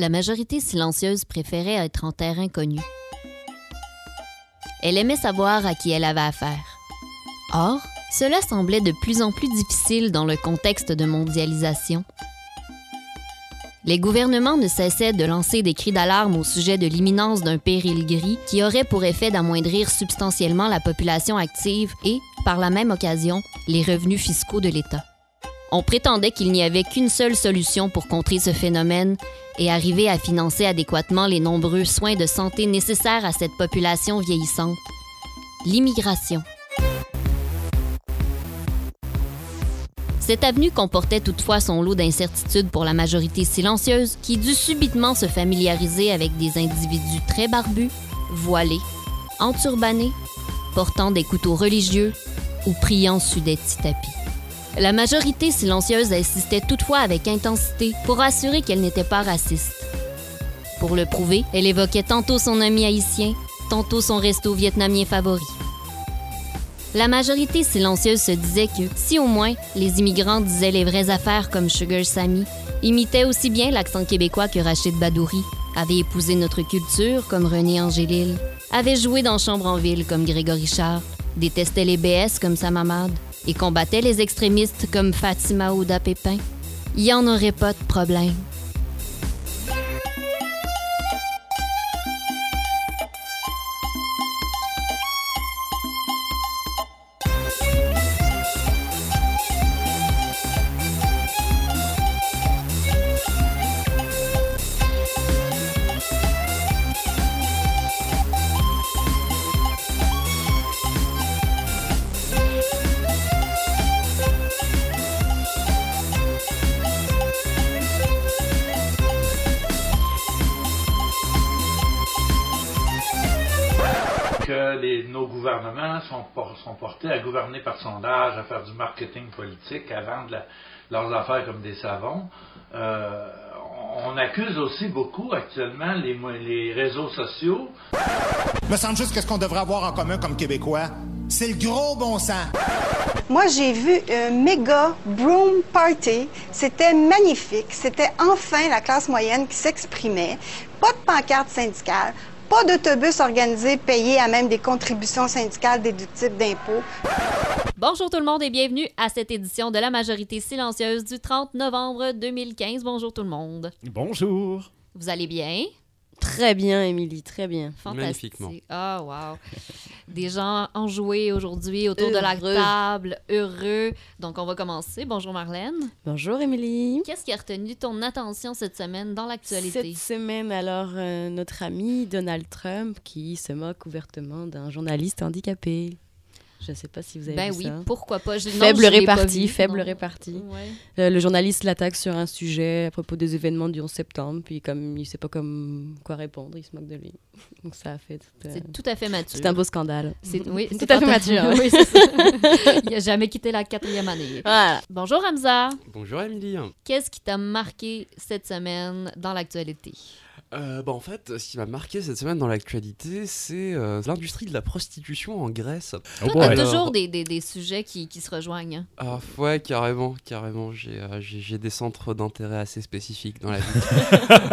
la majorité silencieuse préférait être en terrain connu. Elle aimait savoir à qui elle avait affaire. Or, cela semblait de plus en plus difficile dans le contexte de mondialisation. Les gouvernements ne cessaient de lancer des cris d'alarme au sujet de l'imminence d'un péril gris qui aurait pour effet d'amoindrir substantiellement la population active et, par la même occasion, les revenus fiscaux de l'État. On prétendait qu'il n'y avait qu'une seule solution pour contrer ce phénomène et arriver à financer adéquatement les nombreux soins de santé nécessaires à cette population vieillissante. L'immigration. Cette avenue comportait toutefois son lot d'incertitudes pour la majorité silencieuse qui dut subitement se familiariser avec des individus très barbus, voilés, enturbanés, portant des couteaux religieux ou priant sous des petits tapis. La majorité silencieuse insistait toutefois avec intensité pour assurer qu'elle n'était pas raciste. Pour le prouver, elle évoquait tantôt son ami haïtien, tantôt son resto vietnamien favori. La majorité silencieuse se disait que, si au moins les immigrants disaient les vraies affaires comme Sugar Sammy, imitaient aussi bien l'accent québécois que Rachid Badouri, avait épousé notre culture comme René Angélil, avait joué dans Chambre en ville comme Grégory Charles, détestait les BS comme sa mamade et combattait les extrémistes comme Fatima Ouda Pépin, il n'y en aurait pas de problème. Gouvernements sont, por- sont portés à gouverner par sondage, à faire du marketing politique, à vendre la- leurs affaires comme des savons. Euh, on accuse aussi beaucoup actuellement les réseaux sociaux Me semble juste que ce qu'on devrait avoir en commun comme Québécois, c'est le gros bon sens. Moi, j'ai vu un méga broom party. C'était magnifique. C'était enfin la classe moyenne qui s'exprimait. Pas de pancarte syndicale, pas d'autobus organisé payé à même des contributions syndicales déductibles d'impôts. Bonjour tout le monde et bienvenue à cette édition de la majorité silencieuse du 30 novembre 2015. Bonjour tout le monde. Bonjour. Vous allez bien? Très bien, Émilie, très bien. Fantastique. Magnifiquement. Ah, wow. Des gens enjoués aujourd'hui autour de la Heureux. table, heureux. Donc, on va commencer. Bonjour Marlène. Bonjour, Émilie. Qu'est-ce qui a retenu ton attention cette semaine dans l'actualité? Cette semaine, alors, euh, notre ami Donald Trump qui se moque ouvertement d'un journaliste handicapé. Je ne sais pas si vous avez Ben vu oui, ça. pourquoi pas? Je- non, Faible je l'ai pas répartie, vu, faible non. répartie. Ouais. Euh, le journaliste l'attaque sur un sujet à propos des événements du 11 septembre, puis comme il sait pas comme quoi répondre, il se moque de lui. Donc ça a fait tout, euh, C'est tout à fait mature. c'est un beau scandale. C'est oui, tout c'est à fait mature. oui, c'est ça. Il n'a jamais quitté la quatrième année. Voilà. Bonjour Hamza. Bonjour Émilie. Qu'est-ce qui t'a marqué cette semaine dans l'actualité? Euh, bah, en fait, ce qui m'a marqué cette semaine dans l'actualité, c'est euh, l'industrie de la prostitution en Grèce. Toi, t'as Alors- toujours des, des, des sujets qui, qui se rejoignent. hein. Ah, ouais, carrément, carrément. J'ai euh, j'ai- j'ai des centres d'intérêt assez spécifiques dans la vie.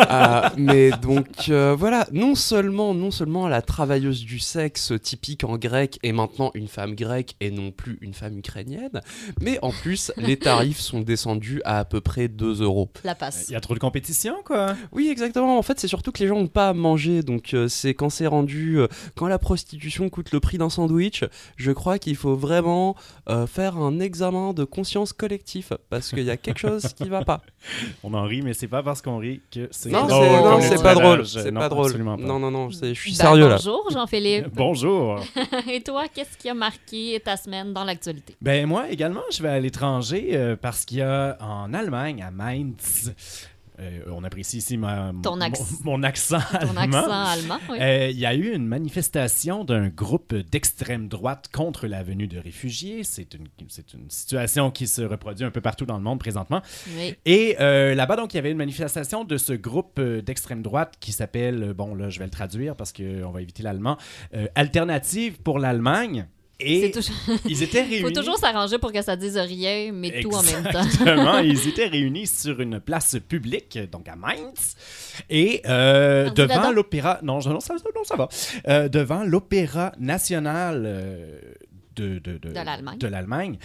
Euh, mais donc euh, voilà, non seulement, non seulement la travailleuse du sexe typique en grec est maintenant une femme grecque et non plus une femme ukrainienne, mais en plus les tarifs sont descendus à à peu près 2 euros. La passe. Il y a trop de compétition, quoi. Oui, exactement. En fait, c'est surtout que les gens n'ont pas à manger. Donc, euh, c'est quand c'est rendu. euh, quand la prostitution coûte le prix d'un sandwich, je crois qu'il faut vraiment euh, faire un examen de conscience collectif. Parce qu'il y a quelque chose qui va pas. On en rit, mais c'est pas parce qu'on rit que c'est Non, drôle, c'est non, c'est pas drôle. C'est Non, pas drôle. absolument pas. Non, non, non, c'est- je suis Ben, sérieux là. Bonjour Jean-Philippe. Bonjour. Et toi, qu'est-ce qui a marqué ta semaine dans l'actualité? Ben moi également, je vais à l'étranger euh, parce qu'il y a en Allemagne, à Mainz, euh, on apprécie ici ma- Ton mon, acc- mon accent Ton allemand. accent allemand, oui. Euh, Il y a eu une manifestation d'un groupe d'extrême droite contre la venue de réfugiés. C'est une, situation qui se reproduit un peu partout dans le monde présentement. Oui. Et euh, là-bas, donc, il y avait une manifestation de ce groupe d'extrême droite qui s'appelle, bon, là, je vais le traduire parce qu'on va éviter l'allemand, Alternative pour l'Allemagne. Et toujours- ils étaient réunis. faut toujours s'arranger pour que ça dise rien, mais tout en même temps. Exactement. ils étaient réunis sur une place publique, donc à Mainz, et euh, devant l'opéra. Non, non, ça, non, ça va. Euh, devant l'opéra national euh, de, de, de l'Allemagne.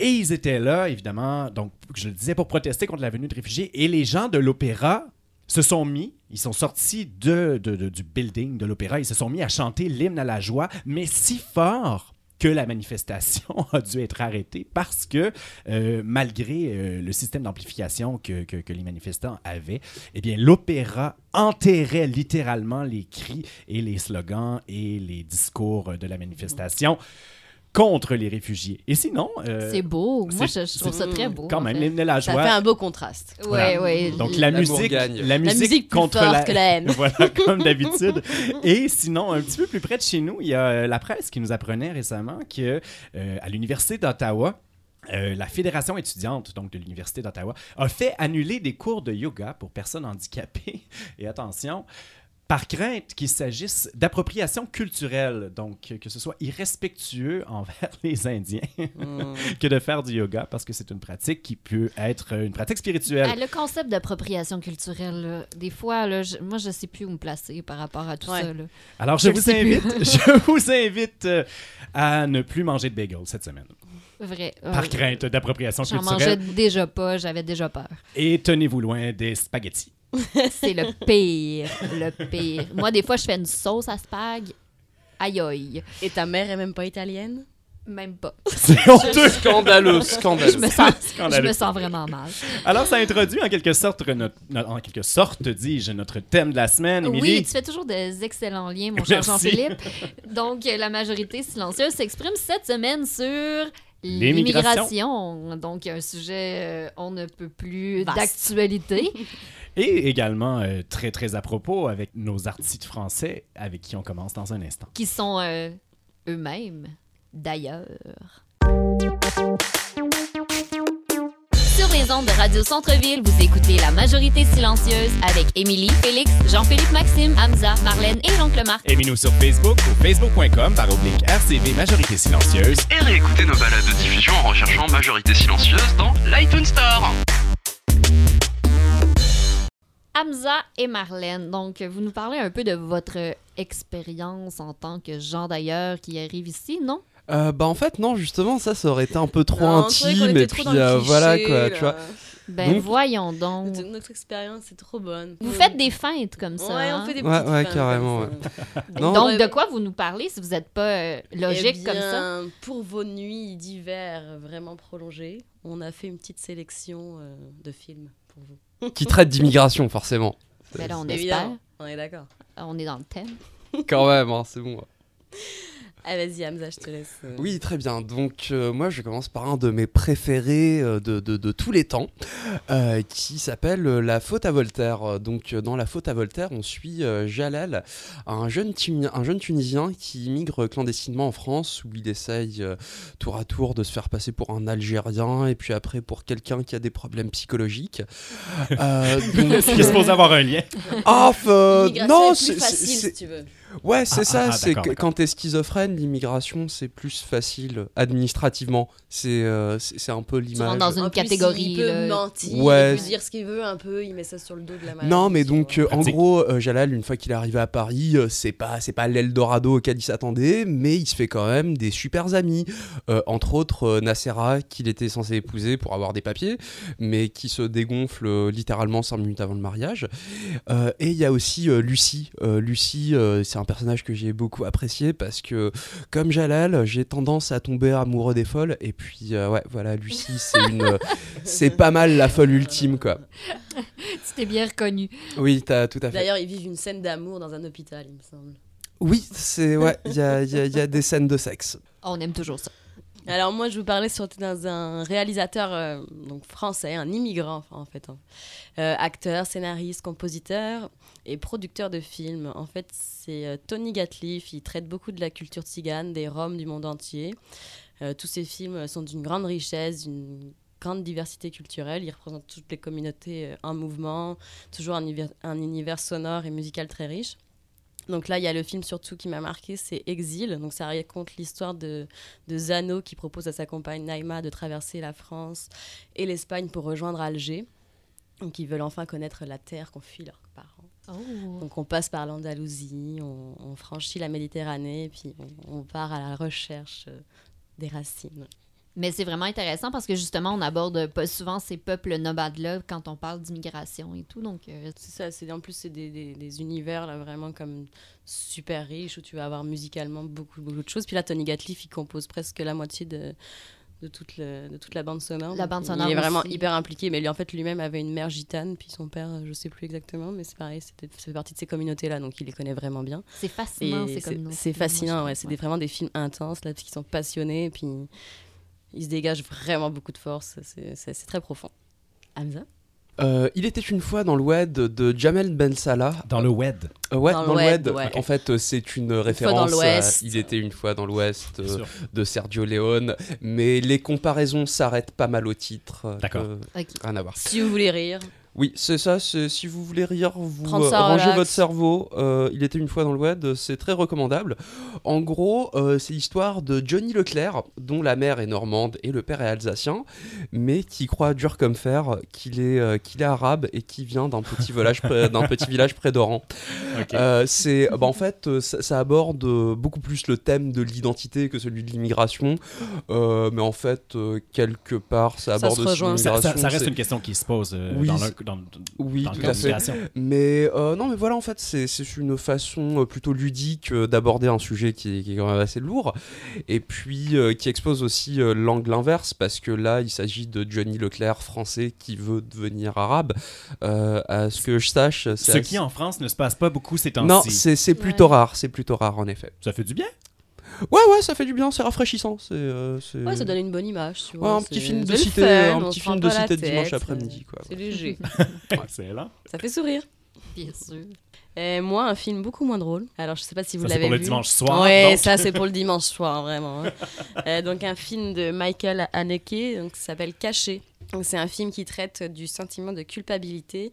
Et ils étaient là, évidemment, donc, je le disais, pour protester contre la venue de réfugiés. Et les gens de l'opéra se sont mis, ils sont sortis du building de l'opéra, ils se sont mis à chanter l'hymne à la joie, mais si fort que la manifestation a dû être arrêtée parce que, euh, malgré euh, le système d'amplification que les manifestants avaient, eh bien, l'opéra enterrait littéralement les cris et les slogans et les discours de la manifestation contre les réfugiés. Et sinon... euh, C'est beau. Moi, je, je trouve ça très beau. quand même, fait. l'hymne à la Ça fait un beau contraste. Ouais, Voilà. ouais. Donc la musique, gagne. la musique, musique plus contre la... que la haine. voilà, comme d'habitude. Et sinon, un petit peu plus près de chez nous, il y a euh, la presse qui nous apprenait récemment que euh, à l'université d'Ottawa. euh, la fédération étudiante donc de l'université d'Ottawa a fait annuler des cours de yoga pour personnes handicapées et attention par crainte qu'il s'agisse d'appropriation culturelle, donc que ce soit irrespectueux envers les Indiens Mm. que de faire du yoga, parce que c'est une pratique qui peut être une pratique spirituelle. Ah, le concept d'appropriation culturelle, là, des fois, là, je- moi, je sais plus où me placer par rapport à tout Ouais. ça. là. Alors, je, vous invite, je vous invite euh, à ne plus manger de bagels cette semaine, Vrai. par Euh, crainte d'appropriation J'en mangeais culturelle. déjà pas, j'avais déjà peur. Et tenez-vous loin des spaghettis. C'est le pire, le pire. Moi, des fois, je fais une sauce à spag. Aïe aïe. Et ta mère est même pas italienne? Même pas. C'est honteux! Scandaleux, Je scandaleux. me sens, je me sens vraiment mal. Alors, ça introduit en quelque sorte, notre, en quelque sorte, dis-je, notre thème de la semaine, Oui, Émilie. tu fais toujours des excellents liens, mon cher. Jean-Philippe. Donc, la majorité silencieuse s'exprime cette semaine sur L'immigration. l'immigration. Donc, un sujet, euh, on ne peut plus Vaste. d'actualité. Et également, euh, très, très à propos, avec nos artistes français, avec qui on commence dans un instant. qui sont euh, eux-mêmes, d'ailleurs. Sur les ondes de Radio Centre-Ville, vous écoutez La Majorité Silencieuse avec Émilie, Félix, Jean-Philippe Maxime, Hamza, Marlène et l'oncle Marc. Aimez-nous sur Facebook ou facebook.com par oblique RCV Majorité Silencieuse. et réécoutez nos balades de diffusion en recherchant Majorité Silencieuse dans l'iTunes Store. Hamza et Marlène, donc vous nous parlez un peu de votre expérience en tant que gens d'ailleurs qui arrive ici, non? Euh, bah en fait non justement ça ça aurait été un peu trop Non, intime et puis euh, cliché, voilà quoi là. tu vois. Ben Donc- voyons donc. Notre, expérience est trop bonne. Vous faites des feintes comme ça. Ouais, hein? on fait des Ouais, petites ouais, feintes carrément. Non. Donc Ouais. de quoi vous nous parlez si vous n'êtes pas euh, logique Eh comme ça? Pour vos nuits d'hiver vraiment prolongées, on a fait une petite sélection euh, de films pour vous. Qui traite d'immigration forcément. Ben là, on espère. On est d'accord. On est dans le thème. Quand même hein, c'est bon. Ah, vas-y, Hamza, je te laisse. euh. Oui, très bien. Donc, euh, moi, je commence par un de mes préférés euh, de, de- de tous les temps, euh, qui s'appelle euh, La faute à Voltaire. Donc, euh, dans La faute à Voltaire, on suit euh, Jalal, un jeune, Tuni- un jeune Tunisien qui immigre clandestinement en France, où il essaye euh, tour à tour de se faire passer pour un Algérien, et puis après pour quelqu'un qui a des problèmes psychologiques. Euh, donc, Ce qui est supposé avoir un lien. Ah, euh, non, c'est- si tu veux. Ouais, c'est Ah, ça. ah, ah, c'est quand t'es schizophrène, l'immigration c'est plus facile administrativement. C'est euh, c'est un peu l'image. dans une En plus, catégorie, Il peut là. mentir, Ouais. il peut dire ce qu'il veut un peu, il met ça sur le dos de la maladie. Non, mais donc euh, en gros, euh, Jalal, une fois qu'il est arrivé à Paris, euh, c'est pas c'est pas l'Eldorado auquel il s'attendait, mais il se fait quand même des super amis, Euh, entre autres euh, Nacera qu'il était censé épouser pour avoir des papiers, mais qui se dégonfle euh, littéralement cinq minutes avant le mariage. Euh, et il y a aussi euh, Lucie. Euh, Lucie, euh, c'est un personnage que j'ai beaucoup apprécié parce que comme Jalal, j'ai tendance à tomber amoureux des folles. Et puis euh, ouais, voilà, Lucie, c'est une, c'est pas mal la folle ultime quoi. T'es bien reconnu. Oui, t'as tout à fait. D'ailleurs, ils vivent une scène d'amour dans un hôpital, il me semble. Oui, c'est ouais, il y a, il y a- il y a des scènes de sexe. On aime toujours ça. Alors moi, je vous parlais sur dans un réalisateur euh, donc français, un immigrant en fait, hein. Euh, acteur, scénariste, compositeur et producteur de films. En fait, c'est euh, Tony Gatliff. Il traite beaucoup de la culture tzigane, des Roms du monde entier. Tous ces films sont d'une grande richesse, d'une grande diversité culturelle. Ils représentent toutes les communautés en mouvement, toujours un univers sonore et musical très riche. Donc là, il y a le film surtout qui m'a marqué, c'est Exil. Donc ça raconte l'histoire de, de Zano qui propose à sa compagne Naïma de traverser la France et l'Espagne pour rejoindre Alger. Donc ils veulent enfin connaître la terre qu'ont fui leurs parents. Oh. Donc on passe par l'Andalousie, on, on franchit la Méditerranée, et puis on, on part à la recherche euh, des racines. Mais c'est vraiment intéressant parce que justement, on aborde pas souvent ces peuples nomades-là quand on parle d'immigration et tout. Donc, euh, C'est ça, en plus c'est des, des- des univers là, vraiment comme super riches où tu vas avoir musicalement beaucoup, beaucoup de choses. Puis là, Tony Gatliff, il compose presque la moitié de, de, toute, le- de toute la bande sonore. La bande il- sonore Il est vraiment aussi. hyper impliqué, mais lui, en fait, lui-même avait une mère gitane, puis son père, je sais plus exactement, mais c'est pareil, ça fait partie de ces communautés-là, donc il les connaît vraiment bien. c'est fascinant, ces c'est communautés. c'est fascinant, ouais. C'est des- vraiment des films intenses, là, parce qu'ils sont passionnés, puis ils se dégagent vraiment beaucoup de force. C'est- très profond. Hamza Euh, il était une fois dans le web de Jamel Ben Salah. Dans le web. Euh, ouais, Dans dans, le ouais. En fait, euh, c'est une fois dans référence. à l'Ouest. Il était une fois dans l'Ouest euh, de Sergio Leone, mais les comparaisons s'arrêtent pas mal au titre. euh, D'accord. euh, rien à voir. Si vous voulez rire, Oui, c'est ça. Si vous voulez rire, vous euh, ça rangez relax. votre cerveau. Euh, il était une fois dans le web. C'est très recommandable. En gros, euh, c'est l'histoire de Johnny Leclerc, dont la mère est normande et le père est alsacien, mais qui croit dur comme fer qu'il est, euh, qu'il est arabe et qui vient d'un petit village près, d'un petit village près d'Oran. C'est, bah, en fait, ça, ça aborde beaucoup plus le thème de l'identité que celui de l'immigration, mais en fait, quelque part, ça Ça aborde se aussi ça, l'immigration. ça- ça reste c'est- une question qui se pose Oui, dans, le, dans, Oui, dans tout le à fait. Mais euh, non, mais voilà, en fait, c'est c'est une façon euh, plutôt ludique euh, d'aborder un sujet qui est, qui est quand même assez lourd, et puis euh, qui expose aussi euh, l'angle inverse, parce que là, il s'agit de Johnny Leclerc, français, qui veut devenir arabe. Euh, à ce que je sache, c'est Ce assez- qui en France ne se passe pas beaucoup ces Non, temps-ci. c'est c'est plutôt Ouais. rare, c'est plutôt rare, en effet. Ça fait du bien. Ouais, ouais, ça fait du bien, c'est rafraîchissant. C'est euh, c'est- ouais, ça donne une bonne image. Tu Ouais, un petit c'est- film de c'est cité, fun, un petit film de cité de dimanche après-midi, quoi. C'est léger. Excellent. ça fait sourire. Bien sûr. Et moi, un film beaucoup moins drôle. Alors, je sais pas si vous Ça, c'est l'avez pour vu. le dimanche soir, Ouais, donc. ça, c'est pour le dimanche soir, vraiment. hein. Euh, donc, un film de Michael Haneke, donc, qui s'appelle Caché. Donc, c'est un film qui traite du sentiment de culpabilité euh,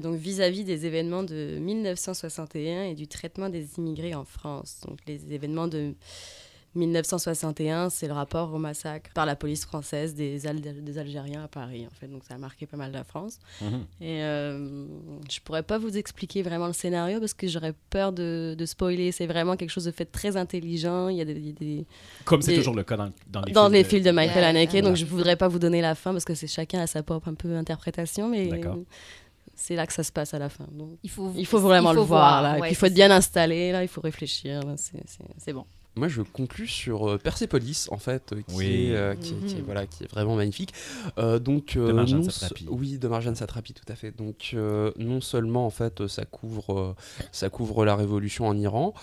donc vis-à-vis des événements de 1961 et du traitement des immigrés en France. Donc, les événements de 1961, c'est le rapport au massacre par la police française des, Al- des Algériens à Paris, en fait. Donc, ça a marqué pas mal la France. Mhm. Et euh, je pourrais pas vous expliquer vraiment le scénario parce que j'aurais peur de, de spoiler. C'est vraiment quelque chose de fait très intelligent. Il y a des, Comme c'est toujours le cas dans, dans les dans films. les de- films de Michael Ouais, Haneke. ouais. Donc je voudrais pas vous donner la fin parce que c'est chacun a sa propre un peu interprétation, mais D'accord. C'est là que ça se passe à la fin. Donc Il faut, il faut vraiment il le voir. là. Et ouais, puis il faut être bien installé. Là, il faut réfléchir. c'est bon. Moi, je conclus sur euh, Persepolis, en fait, euh, qui, Oui. est, euh, qui, est- qui est- Mhm. voilà, qui est vraiment magnifique. Euh, donc, euh, De Marjane non Satrapi. se- Oui, de Marjane Satrapi, tout à fait. Donc, euh, non seulement, en fait, ça couvre, euh, ça couvre la révolution en Iran,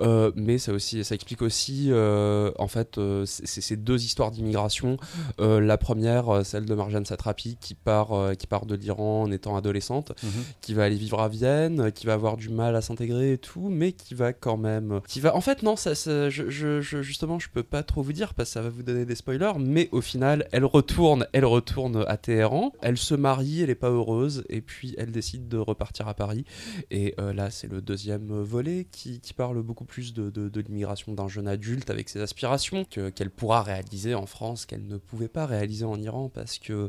euh, mais ça, aussi, ça explique aussi, euh, en fait, euh, c'est c'est ces deux histoires d'immigration. Euh, la première, celle de Marjane Satrapi, qui part, euh, qui part de l'Iran en étant adolescente, Mhm. qui va aller vivre à Vienne, qui va avoir du mal à s'intégrer et tout, mais qui va quand même, qui va, en fait non, ça, ça- je, je- je- justement, je peux pas trop vous dire parce que ça va vous donner des spoilers, mais au final, elle retourne, elle retourne à Téhéran, elle se marie, elle est pas heureuse, et puis elle décide de repartir à Paris. Et euh, là, c'est le deuxième volet qui, qui parle beaucoup plus de, de- de l'immigration d'un jeune adulte avec ses aspirations que- qu'elle pourra réaliser en France, qu'elle ne pouvait pas réaliser en Iran parce que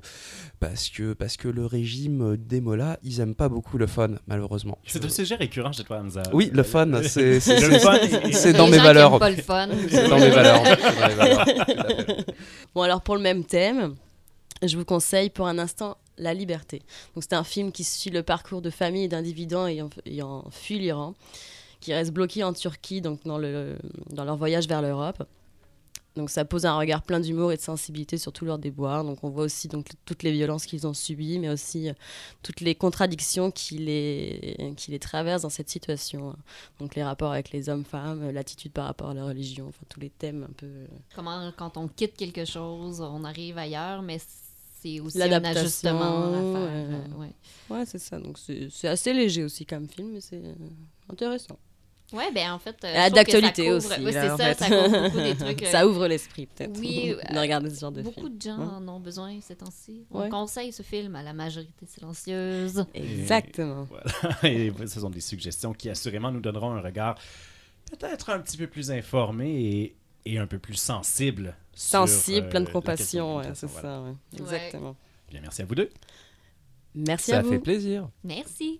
parce que parce que le régime des mollahs, ils aiment pas beaucoup le fun, malheureusement. C'est un sujet récurrent chez toi, Hamza. Oui, le fun, c'est dans mes valeurs. Le fun. C'est dans mes valeurs. Dans. Bon, alors pour le même thème, je vous conseille pour un instant La Liberté. Donc c'est un film qui suit le parcours de familles et d'individus ayant, ayant fui l'Iran, qui restent bloqués en Turquie donc dans, le, dans leur voyage vers l'Europe. Donc ça pose un regard plein d'humour et de sensibilité sur tous leurs déboires. Donc on voit aussi donc, toutes les violences qu'ils ont subies, mais aussi euh, toutes les contradictions qui les, qui les traversent dans cette situation. Donc les rapports avec les hommes-femmes, l'attitude par rapport à la religion, enfin tous les thèmes un peu... euh, Comment, quand on quitte quelque chose, on arrive ailleurs, mais c'est aussi un L'adaptation, ajustement à faire. euh, euh, ouais. Ouais, c'est ça. Donc c'est assez léger aussi comme film, mais c'est euh, intéressant. Oui, ben en fait. euh, La je trouve que ça D'actualité couvre- aussi. Oui, là, c'est ça, fait. ça couvre beaucoup des trucs. euh, ça ouvre l'esprit, peut-être. Oui, de euh, regarder ce genre de Beaucoup film. de gens Ouais. en ont besoin ces temps-ci. On Ouais. conseille ce film à la majorité silencieuse. Exactement. Voilà. Et ce sont des suggestions qui assurément nous donneront un regard peut-être un petit peu plus informé et, et un peu plus sensible. sur, Sensible, euh, plein de compassion, ouais, c'est ça. ouais. Ouais. Exactement. Bien, merci à vous deux. Merci Ça à vous. fait plaisir. Merci.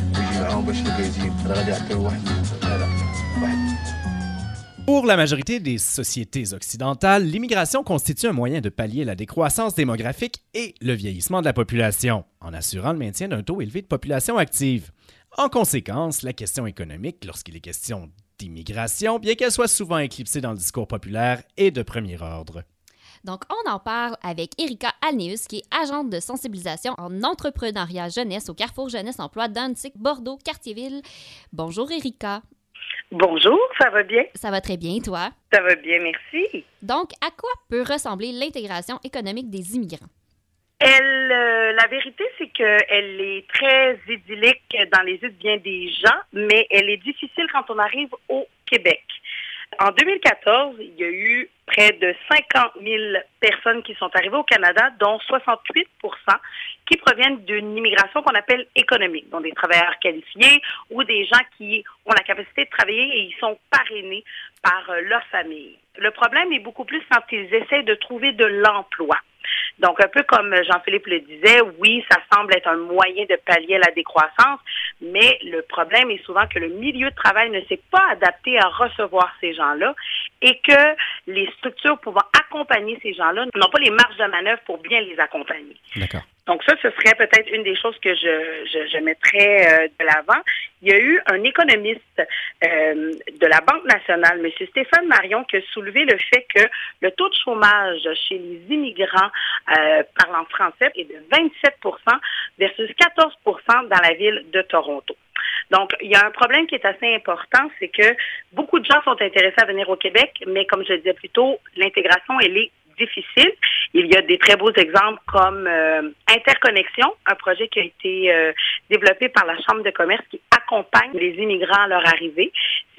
ويجي معاهم باش الكايزين انا غادي يعطيو واحد لا لا واحد Pour la majorité des sociétés occidentales, l'immigration constitue un moyen de pallier la décroissance démographique et le vieillissement de la population, en assurant le maintien d'un taux élevé de population active. En conséquence, la question économique, lorsqu'il est question d'immigration, bien qu'elle soit souvent éclipsée dans le discours populaire, est de premier ordre. Donc, on en parle avec Erika Alneus, qui est agente de sensibilisation en entrepreneuriat jeunesse au Carrefour Jeunesse Emploi d'Annecy, Bordeaux, Quartierville. Bonjour Erika. Bonjour, ça va bien? Ça va très bien, toi? Ça va bien, merci. Donc, à quoi peut ressembler l'intégration économique des immigrants? Elle, euh, la vérité, c'est qu'elle est très idyllique dans les yeux de bien des gens, mais elle est difficile quand on arrive au Québec. En 2014, il y a eu près de 50 000 personnes qui sont arrivées au Canada, dont 68% qui proviennent d'une immigration qu'on appelle économique, donc des travailleurs qualifiés ou des gens qui ont la capacité de travailler et ils sont parrainés par euh, leur famille. Le problème est beaucoup plus quand ils essaient de trouver de l'emploi. Donc, un peu comme Jean-Philippe le disait, oui, ça semble être un moyen de pallier la décroissance, mais le problème est souvent que le milieu de travail ne s'est pas adapté à recevoir ces gens-là et que les structures pouvant accompagner ces gens-là n'ont pas les marges de manœuvre pour bien les accompagner. Donc ça, ce serait peut-être une des choses que je, je, je mettrais euh, de l'avant. Il y a eu un économiste euh, de la Banque nationale, M. Stéphane Marion, qui a soulevé le fait que le taux de chômage chez les immigrants euh, parlant français est de 27% versus 14% dans la ville de Toronto. Donc, il y a un problème qui est assez important, c'est que beaucoup de gens sont intéressés à venir au Québec, mais comme je le disais plus tôt, l'intégration, elle est Il y a des très beaux exemples comme euh, Interconnexion, un projet qui a été euh, développé par la Chambre de commerce qui accompagne les immigrants à leur arrivée.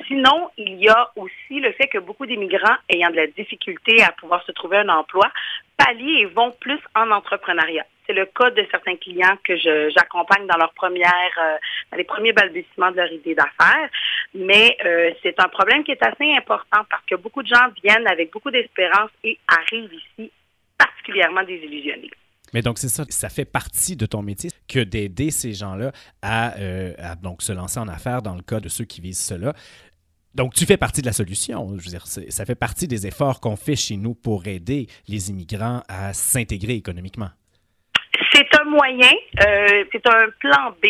Sinon, il y a aussi le fait que beaucoup d'immigrants ayant de la difficulté à pouvoir se trouver un emploi pallient et vont plus en entrepreneuriat. C'est le cas de certains clients que j'accompagne dans leur euh, les premiers balbutiements de leur idée d'affaires. Mais euh, c'est un problème qui est assez important parce que beaucoup de gens viennent avec beaucoup d'espérance et arrivent ici particulièrement désillusionnés. Mais donc, c'est ça, ça fait partie de ton métier que d'aider ces gens-là à, euh, à donc se lancer en affaires dans le cas de ceux qui visent cela. Donc, tu fais partie de la solution. Je veux dire, ça fait partie des efforts qu'on fait chez nous pour aider les immigrants à s'intégrer économiquement. Moyen, euh, c'est un plan B.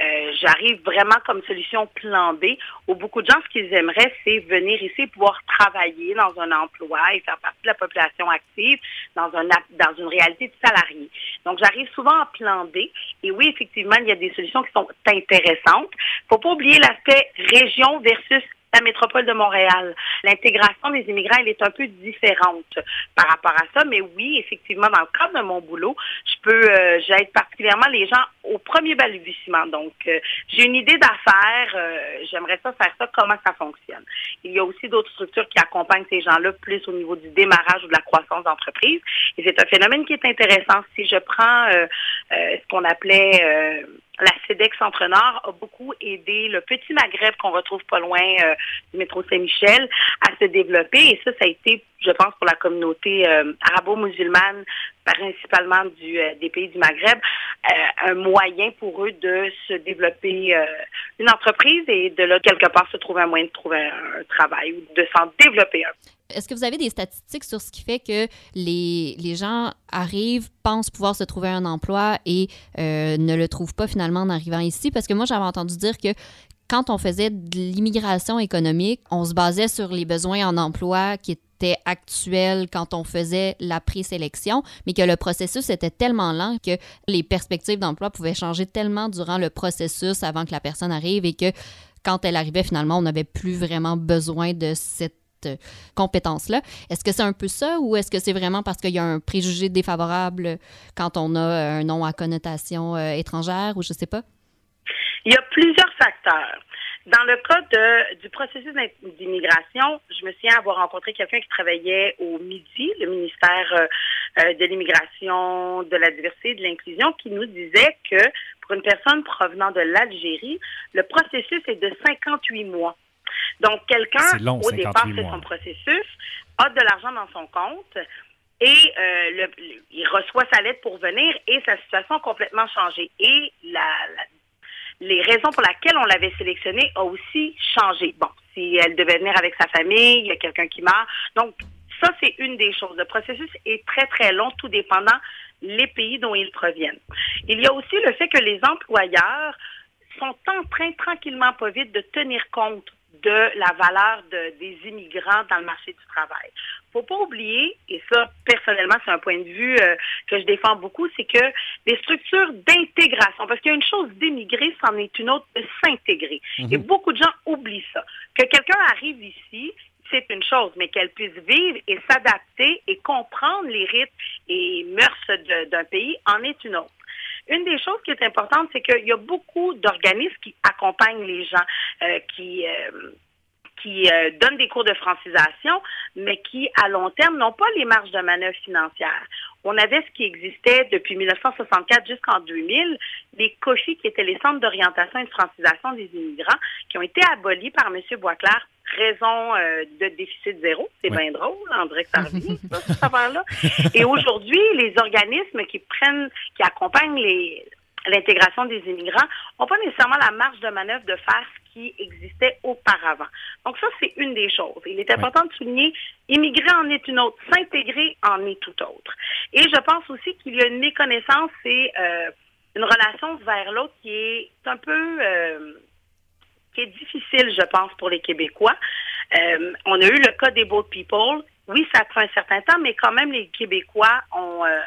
Euh, J'arrive vraiment comme solution plan B où beaucoup de gens, ce qu'ils aimeraient, c'est venir ici pouvoir travailler dans un emploi et faire partie de la population active dans, un, dans une réalité de salarié. Donc, j'arrive souvent en plan B. Et oui, effectivement, il y a des solutions qui sont intéressantes. faut pas oublier l'aspect région versus la métropole de Montréal. L'intégration des immigrants, elle est un peu différente par rapport à ça, mais oui, effectivement, dans le cadre de mon boulot, je peux, euh, j'aide particulièrement les gens au premier balbutiement. Donc, euh, j'ai une idée d'affaires, euh, j'aimerais ça faire ça, comment ça fonctionne. Il y a aussi d'autres structures qui accompagnent ces gens-là plus au niveau du démarrage ou de la croissance d'entreprise. Et c'est un phénomène qui est intéressant. Si je prends euh, euh, ce qu'on appelait euh, la CEDEX Centre-Nord a beaucoup aidé le petit Maghreb qu'on retrouve pas loin euh, du métro Saint-Michel à se développer. Et ça, ça a été, je pense, pour la communauté euh, arabo-musulmane, principalement euh, des pays du Maghreb, un moyen pour eux de se développer une entreprise et de là, quelque part, se trouver un moyen de trouver un, un travail ou de s'en développer un. Est-ce que vous avez des statistiques sur ce qui fait que les, gens arrivent, pensent pouvoir se trouver un emploi et euh, ne le trouvent pas finalement en arrivant ici? Parce que moi, j'avais entendu dire que quand on faisait de l'immigration économique, on se basait sur les besoins en emploi qui étaient actuels quand on faisait la présélection, mais que le processus était tellement lent que les perspectives d'emploi pouvaient changer tellement durant le processus avant que la personne arrive et que quand elle arrivait finalement, on n'avait plus vraiment besoin de cette euh, compétence-là. Est-ce que c'est un peu ça ou est-ce que c'est vraiment parce qu'il y a un préjugé défavorable quand on a un nom à connotation euh, étrangère ou je sais pas? Il y a plusieurs facteurs. Dans le cas du processus d'immigration, je me souviens avoir rencontré quelqu'un qui travaillait au MIDI, le ministère euh, euh, de l'immigration, de la diversité et de l'inclusion, qui nous disait que pour une personne provenant de l'Algérie, le processus est de 58 mois. Donc, quelqu'un, long, au 58 départ, fait mois. son processus, a de l'argent dans son compte et euh, le- le- il reçoit sa lettre pour venir et sa situation a complètement changé. Et la, la- les raisons pour lesquelles on l'avait sélectionné a aussi changé. Bon, si elle devait venir avec sa famille, il y a quelqu'un qui meurt. Donc, ça, c'est une des choses. Le processus est très, très long, tout dépendant les pays dont ils proviennent. Il y a aussi le fait que les employeurs sont en train, tranquillement, pas vite, de tenir compte de la valeur de- des immigrants dans le marché du travail. faut pas oublier, et ça, personnellement, c'est un point de vue euh, que je défends beaucoup, c'est que les structures d'intégration, parce qu'il y a une chose d'émigrer, c'en est une autre de s'intégrer. Mhm. Et beaucoup de gens oublient ça. Que quelqu'un arrive ici, c'est une chose, mais qu'elle puisse vivre et s'adapter et comprendre les rythmes et mœurs d'un pays en est une autre. Une des choses qui est importante, c'est qu'il y a beaucoup d'organismes qui accompagnent les gens, euh, qui euh, euh, donnent des cours de francisation, mais qui, à long terme, n'ont pas les marges de manœuvre financières. On avait ce qui existait depuis 1964 jusqu'en 2000, les COFI, qui étaient les centres d'orientation et de francisation des immigrants, qui ont été abolis par M. Boisclair, raison euh, de déficit zéro. C'est bien drôle, dirait que ça revient, ça, cette affaire-là. Et aujourd'hui, les organismes qui prennent, qui accompagnent les l'intégration des immigrants n'ont pas nécessairement la marge de manœuvre de faire ce qui existait auparavant. Donc ça, c'est une des choses. Il est important de souligner, immigrer en est une autre, s'intégrer en est tout autre. Et je pense aussi qu'il y a une méconnaissance et euh, une relation vers l'autre qui est un peu... euh, qui est difficile, je pense, pour les Québécois. Euh, on a eu le cas des Boat People. Oui, ça prend un certain temps, mais quand même, les Québécois ont, euh,